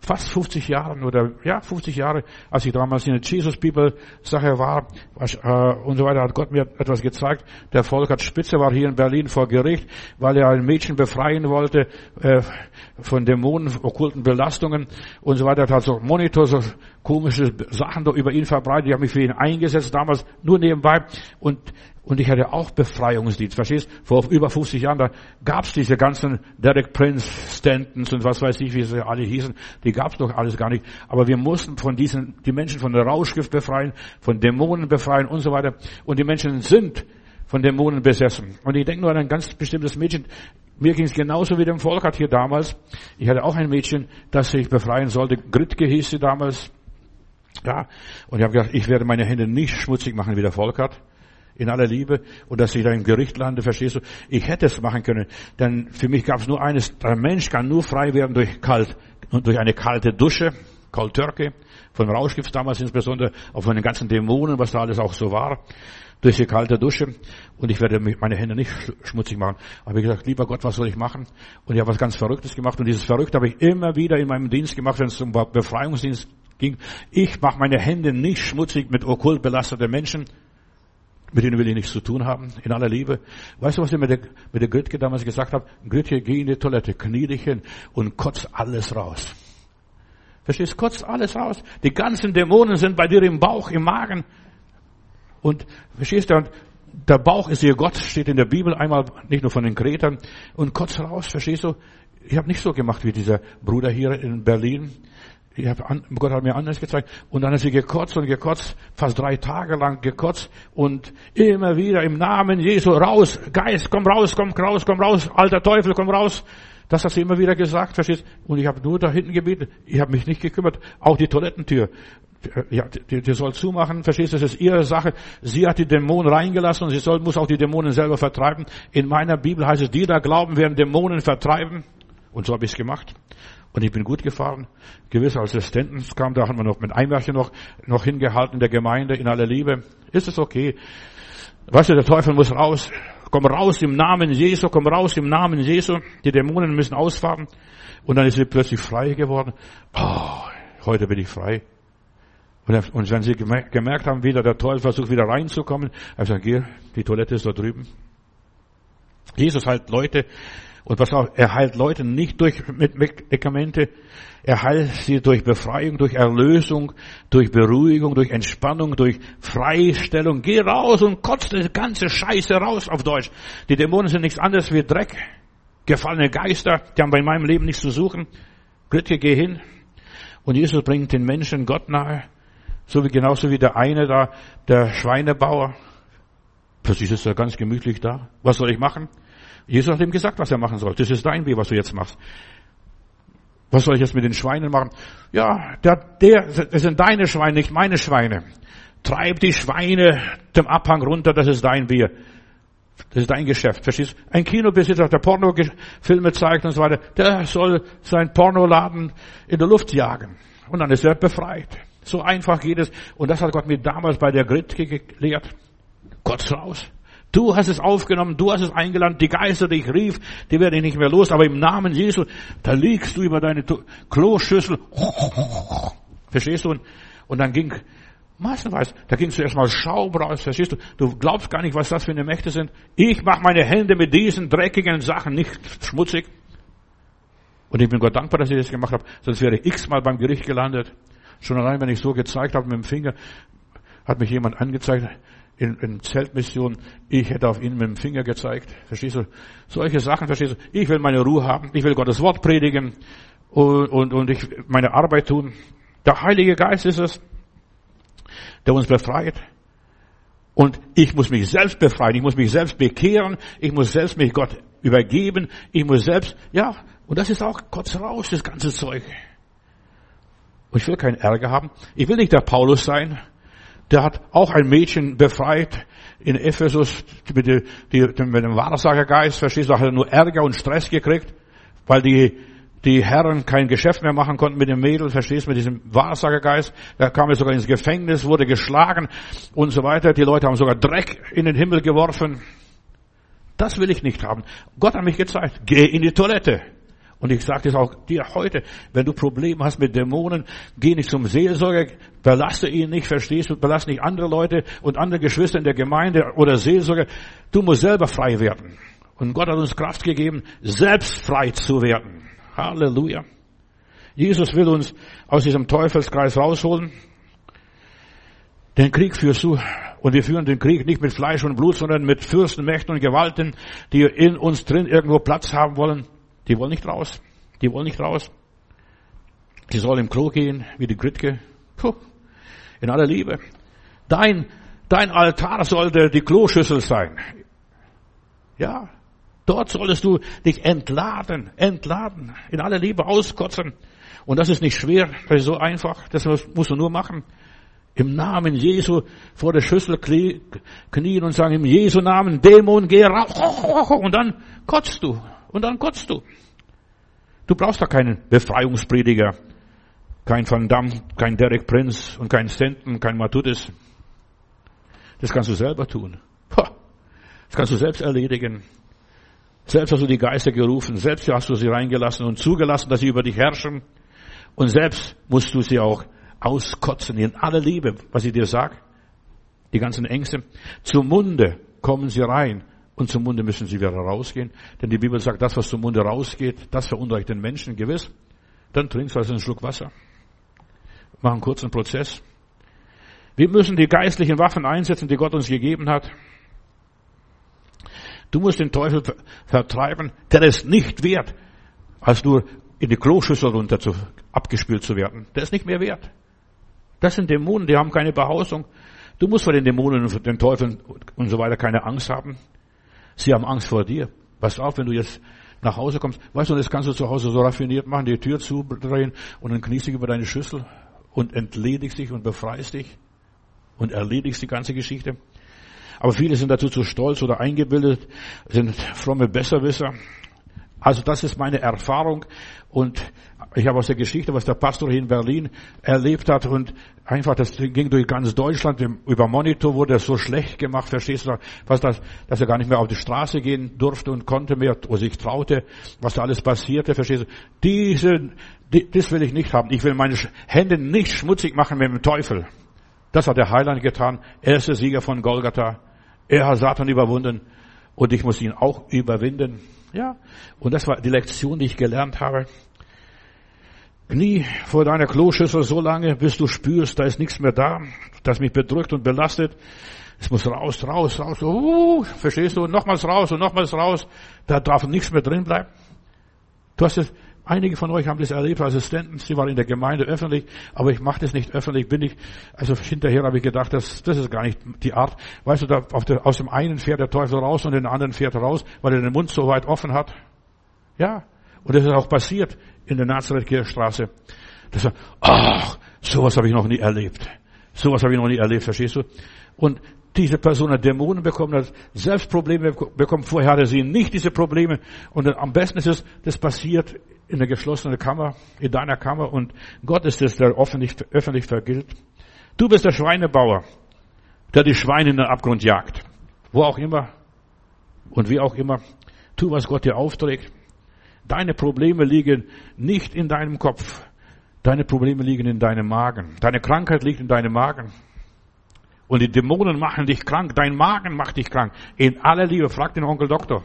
fast 50 Jahren oder ja 50 Jahre, als ich damals in der Jesus People Sache war äh, und so weiter, hat Gott mir etwas gezeigt. Der Volkert Spitze war hier in Berlin vor Gericht, weil er ein Mädchen befreien wollte äh, von Dämonen, okkulten Belastungen und so weiter. Er hat so Monitor, so komische Sachen über ihn verbreitet. Ich habe mich für ihn eingesetzt damals nur nebenbei und und ich hatte auch Befreiungsdienst. Verstehst? Vor über 50 Jahren, da gab's diese ganzen Derek Prince, Stantons und was weiß ich, wie sie alle hießen. Die gab's doch alles gar nicht. Aber wir mussten von diesen, die Menschen von der Rauschgift befreien, von Dämonen befreien und so weiter. Und die Menschen sind von Dämonen besessen. Und ich denke nur an ein ganz bestimmtes Mädchen. Mir ging es genauso wie dem Volkert hier damals. Ich hatte auch ein Mädchen, das sich befreien sollte. Gritke hieß sie damals. Ja. Und ich habe gedacht, ich werde meine Hände nicht schmutzig machen wie der Volkert in aller Liebe und dass ich da im Gericht lande, verstehst du? Ich hätte es machen können, denn für mich gab es nur eines, der Mensch kann nur frei werden durch kalt, durch eine kalte Dusche, Cold Turkey, von Rauschgift damals insbesondere, auch von den ganzen Dämonen, was da alles auch so war, durch die kalte Dusche und ich werde meine Hände nicht schmutzig machen. Aber ich gesagt, lieber Gott, was soll ich machen? Und ich habe was ganz Verrücktes gemacht und dieses Verrückte habe ich immer wieder in meinem Dienst gemacht, wenn es um Befreiungsdienst ging. Ich mache meine Hände nicht schmutzig mit okkult belasteten Menschen, mit denen will ich nichts zu tun haben, in aller Liebe. Weißt du, was ich mit der, mit der Gritke damals gesagt habe? Gritke, geh in die Toilette, knie dich hin und kotz alles raus. Verstehst? Kotz alles raus. Die ganzen Dämonen sind bei dir im Bauch, im Magen. Und verstehst du? Und der Bauch ist ihr Gott, steht in der Bibel einmal, nicht nur von den Kretern. Und kotz raus, verstehst du? Ich habe nicht so gemacht wie dieser Bruder hier in Berlin. Gott hat mir anders gezeigt. Und dann hat sie gekotzt und gekotzt, fast drei Tage lang gekotzt und immer wieder im Namen Jesu raus, Geist, komm raus, komm raus, komm raus, alter Teufel, komm raus. Das hat sie immer wieder gesagt, verstehst? Und ich habe nur da hinten gebeten. Ich habe mich nicht gekümmert. Auch die Toilettentür. Ja, die, die soll zumachen, verstehst? Das ist ihre Sache. Sie hat die Dämonen reingelassen und sie soll, muss auch die Dämonen selber vertreiben. In meiner Bibel heißt es, die da glauben, werden Dämonen vertreiben. Und so habe ich es gemacht. Und ich bin gut gefahren. Gewisse Assistenten kamen, da haben wir noch mit Einwärchen noch, noch hingehalten in der Gemeinde, in aller Liebe. Ist es okay? Weißt du, der Teufel muss raus. Komm raus im Namen Jesu, komm raus im Namen Jesu. Die Dämonen müssen ausfahren. Und dann ist sie plötzlich frei geworden. Oh, heute bin ich frei. Und, wenn sie gemerkt haben, wieder der Teufel versucht wieder reinzukommen, sagt, geh, die Toilette ist da drüben. Jesus halt Leute, und was auch, er heilt Leute nicht durch Medikamente, er heilt sie durch Befreiung, durch Erlösung, durch Beruhigung, durch Entspannung, durch Freistellung. Geh raus und kotzt die ganze Scheiße raus auf Deutsch. Die Dämonen sind nichts anderes wie Dreck, gefallene Geister, die haben bei meinem Leben nichts zu suchen. Gritke, geh hin. Und Jesus bringt den Menschen Gott nahe. So wie, genauso wie der eine da, der Schweinebauer. Plötzlich ist er ganz gemütlich da. Was soll ich machen? Jesus hat ihm gesagt, was er machen soll. Das ist dein Weg, was du jetzt machst. Was soll ich jetzt mit den Schweinen machen? Ja, der, der, das sind deine Schweine, nicht meine Schweine. Treib die Schweine zum Abhang runter, das ist dein Bier. Das ist dein Geschäft, verstehst du? Ein Kinobesitzer, der Pornofilme zeigt und so weiter, der soll sein Pornoladen in der Luft jagen. Und dann ist er befreit. So einfach geht es. Und das hat Gott mir damals bei der Gritke gelehrt. Gott raus. Du hast es aufgenommen, du hast es eingeladen, die Geister, die ich rief, die werde ich nicht mehr los, aber im Namen Jesu, da liegst du über deine Kloschüssel. [laughs] Verstehst du? Und, dann ging, massenweise, da ging zuerst mal Schaum raus, verstehst du? Du glaubst gar nicht, was das für eine Mächte sind. Ich mache meine Hände mit diesen dreckigen Sachen nicht schmutzig. Und ich bin Gott dankbar, dass ich das gemacht habe, sonst wäre ich x-mal beim Gericht gelandet. Schon allein, wenn ich so gezeigt habe mit dem Finger, hat mich jemand angezeigt, in, in Zeltmission, ich hätte auf ihn mit dem Finger gezeigt. Verstehst du? Solche Sachen, verstehst du? Ich will meine Ruhe haben, ich will Gottes Wort predigen und, und, und ich meine Arbeit tun. Der Heilige Geist ist es, der uns befreit. Und ich muss mich selbst befreien, ich muss mich selbst bekehren, ich muss selbst mich Gott übergeben, ich muss selbst, ja, und das ist auch Gott raus, das ganze Zeug. Und ich will keinen Ärger haben. Ich will nicht der Paulus sein, der hat auch ein Mädchen befreit in Ephesus mit, die, mit dem Wahrsagergeist, verstehst du, hat er nur Ärger und Stress gekriegt, weil die, die Herren kein Geschäft mehr machen konnten mit dem Mädel, verstehst du, mit diesem Wahrsagergeist. Da kam er sogar ins Gefängnis, wurde geschlagen und so weiter. Die Leute haben sogar Dreck in den Himmel geworfen. Das will ich nicht haben. Gott hat mich gezeigt, geh in die Toilette Und ich sage das auch dir heute, wenn du Probleme hast mit Dämonen, geh nicht zum Seelsorger, belaste ihn nicht, verstehst du, belaste nicht andere Leute und andere Geschwister in der Gemeinde oder Seelsorger. Du musst selber frei werden. Und Gott hat uns Kraft gegeben, selbst frei zu werden. Halleluja. Jesus will uns aus diesem Teufelskreis rausholen. Den Krieg führst du. Und wir führen den Krieg nicht mit Fleisch und Blut, sondern mit Fürsten, Mächten und Gewalten, die in uns drin irgendwo Platz haben wollen. Die wollen nicht raus. Die wollen nicht raus. Sie sollen im Klo gehen, wie die Gritke. Puh. In aller Liebe. Dein, dein Altar sollte die Kloschüssel sein. Ja. Dort solltest du dich entladen, entladen, in aller Liebe auskotzen. Und das ist nicht schwer, das ist so einfach, das musst du nur machen. Im Namen Jesu vor der Schüssel knien und sagen, im Jesu Namen, Dämon, geh raus. [laughs] Und dann kotzt du. Und dann kotzt du. Du brauchst da keinen Befreiungsprediger, kein Van Damme, kein Derek Prince und kein Stanton, kein Matudis. Das kannst du selber tun. Das kannst du selbst erledigen. Selbst hast du die Geister gerufen, selbst hast du sie reingelassen und zugelassen, dass sie über dich herrschen. Und selbst musst du sie auch auskotzen in aller Liebe, was ich dir sag. Die ganzen Ängste. Zum Munde kommen sie rein und zum Munde müssen sie wieder rausgehen. Denn die Bibel sagt, das, was zum Munde rausgeht, das verunreinigt den Menschen gewiss. Dann trinkst du also einen Schluck Wasser. Mach einen kurzen Prozess. Wir müssen die geistlichen Waffen einsetzen, die Gott uns gegeben hat. Du musst den Teufel vertreiben, der es nicht wert, als nur in die Kloschüssel runter zu, abgespült zu werden. Der ist nicht mehr wert. Das sind Dämonen, die haben keine Behausung. Du musst vor den Dämonen und den Teufeln und so weiter keine Angst haben. Sie haben Angst vor dir. Pass auf, wenn du jetzt nach Hause kommst. Weißt du, das kannst du zu Hause so raffiniert machen, die Tür zudrehen und dann kniest dich über deine Schüssel und entledigst dich und befreist dich und erledigst die ganze Geschichte. Aber viele sind dazu zu stolz oder eingebildet, sind fromme Besserwisser. Also das ist meine Erfahrung und ich habe aus der Geschichte, was der Pastor hier in Berlin erlebt hat und einfach, das ging durch ganz Deutschland, über Monitor wurde er so schlecht gemacht, verstehst du, was das, dass er gar nicht mehr auf die Straße gehen durfte und konnte mehr oder sich traute, was da alles passierte, verstehst du. Diese, die, das will ich nicht haben. Ich will meine Hände nicht schmutzig machen mit dem Teufel. Das hat der Heiland getan. Er ist der Sieger von Golgatha. Er hat Satan überwunden und ich muss ihn auch überwinden. Ja, und das war die Lektion, die ich gelernt habe. Knie vor deiner Kloschüssel so lange, bis du spürst, da ist nichts mehr da, das mich bedrückt und belastet. Es muss raus, raus, raus. Uh, verstehst du? Nochmals raus und nochmals raus. Da darf nichts mehr drin bleiben. Du hast es, einige von euch haben das erlebt, Assistenten, sie waren in der Gemeinde öffentlich, aber ich mache das nicht öffentlich, bin ich, also hinterher habe ich gedacht, das, das ist gar nicht die Art. Weißt du, da der, aus dem einen fährt der Teufel raus und den anderen fährt raus, weil er den Mund so weit offen hat. Ja. Und das ist auch passiert in der Nazareth-Kirchstraße. Das war, ach, sowas habe ich noch nie erlebt. Sowas habe ich noch nie erlebt, verstehst du? Und diese Person hat Dämonen bekommen, hat selbst Probleme bekommen. Vorher hatte sie nicht diese Probleme. Und am besten ist es, das passiert in der geschlossenen Kammer, in deiner Kammer. Und Gott ist es, der öffentlich, öffentlich vergilt. Du bist der Schweinebauer, der die Schweine in den Abgrund jagt. Wo auch immer. Und wie auch immer. Tu, was Gott dir aufträgt. Deine Probleme liegen nicht in deinem Kopf. Deine Probleme liegen in deinem Magen. Deine Krankheit liegt in deinem Magen. Und die Dämonen machen dich krank. Dein Magen macht dich krank. In aller Liebe, frag den Onkel Doktor.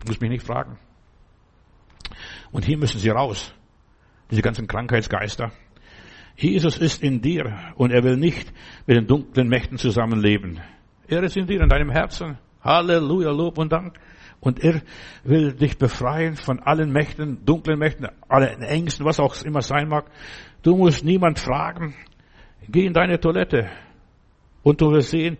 Du musst mich nicht fragen. Und hier müssen sie raus. Diese ganzen Krankheitsgeister. Jesus ist in dir und er will nicht mit den dunklen Mächten zusammenleben. Er ist in dir, in deinem Herzen. Halleluja, Lob und Dank. Und er will dich befreien von allen Mächten, dunklen Mächten, allen Ängsten, was auch immer sein mag. Du musst niemand fragen. Geh in deine Toilette. Und du wirst sehen,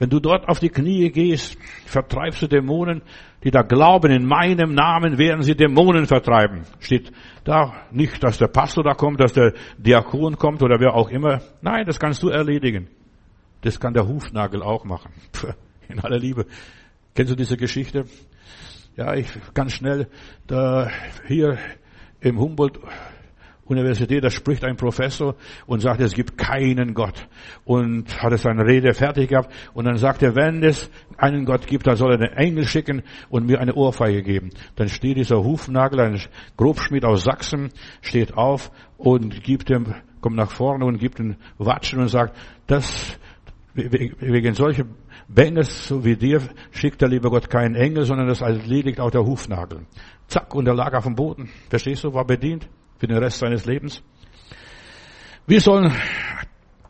wenn du dort auf die Knie gehst, vertreibst du Dämonen, die da glauben, in meinem Namen werden sie Dämonen vertreiben. Steht da nicht, dass der Pastor da kommt, dass der Diakon kommt oder wer auch immer. Nein, das kannst du erledigen. Das kann der Hufnagel auch machen. [laughs] In aller Liebe. Kennst du diese Geschichte? Ja, ich ganz schnell da hier im Humboldt Universität, da spricht ein Professor und sagt, es gibt keinen Gott. Und hat es seine Rede fertig gehabt. Und dann sagt er, wenn es einen Gott gibt, dann soll er einen Engel schicken und mir eine Ohrfeige geben. Dann steht dieser Hufnagel, ein Grobschmied aus Sachsen, steht auf und gibt ihm, kommt nach vorne und gibt ihm Watschen und sagt, das, wegen solcher Benges, so wie dir, schickt der liebe Gott keinen Engel, sondern das erledigt auch der Hufnagel. Zack, und er lag auf dem Boden. Verstehst du, war bedient für den Rest seines Lebens. Wir sollen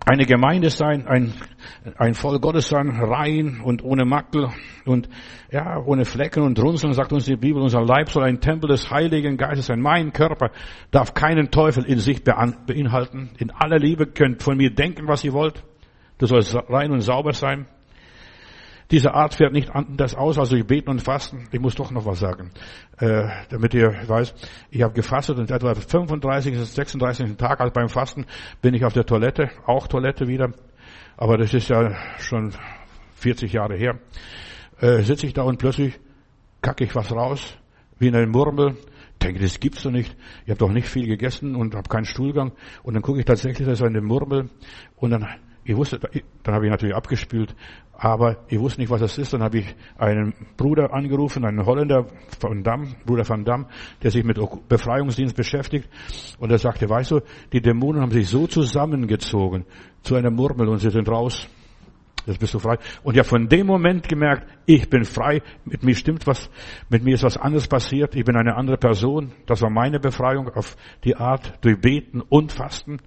eine Gemeinde sein, ein, ein Volk Gottes sein, rein und ohne Makel und ja, ohne Flecken und Runzeln, sagt uns die Bibel, unser Leib soll ein Tempel des Heiligen Geistes sein. Mein Körper darf keinen Teufel in sich beinhalten. In aller Liebe könnt von mir denken, was ihr wollt. Du sollst rein und sauber sein. Diese Art fährt nicht anders aus, also ich beten und fasten. Ich muss doch noch was sagen, äh, damit ihr weiß, ich habe gefastet und etwa 35. 36. Tag also beim Fasten bin ich auf der Toilette, auch Toilette wieder, aber das ist ja schon 40 Jahre her. Äh, Sitze ich da und plötzlich kacke ich was raus, wie in einem Murmel. Denke, das gibt's doch nicht. Ich habe doch nicht viel gegessen und habe keinen Stuhlgang. Und dann gucke ich tatsächlich, da ist eine Murmel und dann ich wusste, dann habe ich natürlich abgespült, aber ich wusste nicht, was das ist. Dann habe ich einen Bruder angerufen, einen Holländer von Damm, Bruder von Damm, der sich mit Befreiungsdienst beschäftigt. Und er sagte, weißt du, die Dämonen haben sich so zusammengezogen zu einer Murmel und sie sind raus. Jetzt bist du frei. Und habe von dem Moment gemerkt, ich bin frei, mit mir stimmt was, mit mir ist was anderes passiert, ich bin eine andere Person. Das war meine Befreiung auf die Art durch Beten und Fasten.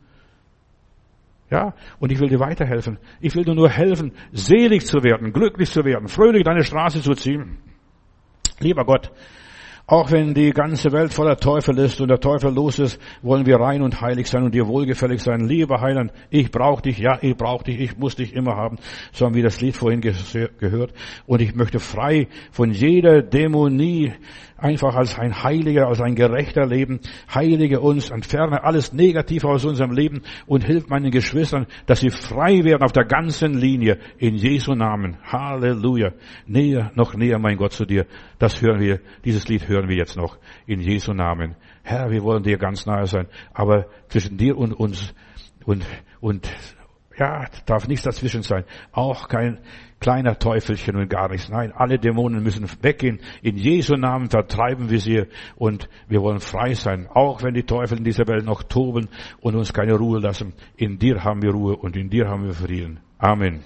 Ja, und ich will dir weiterhelfen. Ich will dir nur helfen, selig zu werden, glücklich zu werden, fröhlich deine Straße zu ziehen. Lieber Gott, auch wenn die ganze Welt voller Teufel ist und der Teufel los ist, wollen wir rein und heilig sein und dir wohlgefällig sein. Lieber Heiland, ich brauche dich, ja, ich brauche dich, ich muss dich immer haben. So haben wir das Lied vorhin gehört. Und ich möchte frei von jeder Dämonie einfach als ein Heiliger, als ein Gerechter leben. Heilige uns, entferne alles Negative aus unserem Leben und hilf meinen Geschwistern, dass sie frei werden auf der ganzen Linie. In Jesu Namen. Halleluja. Näher, noch näher, mein Gott, zu dir. Das hören wir, dieses Lied hören wir jetzt noch. In Jesu Namen. Herr, wir wollen dir ganz nahe sein. Aber zwischen dir und uns und, und, ja, darf nichts dazwischen sein. Auch kein kleiner Teufelchen und gar nichts. Nein, alle Dämonen müssen weggehen. In Jesu Namen vertreiben wir sie und wir wollen frei sein. Auch wenn die Teufel in dieser Welt noch toben und uns keine Ruhe lassen. In dir haben wir Ruhe und in dir haben wir Frieden. Amen.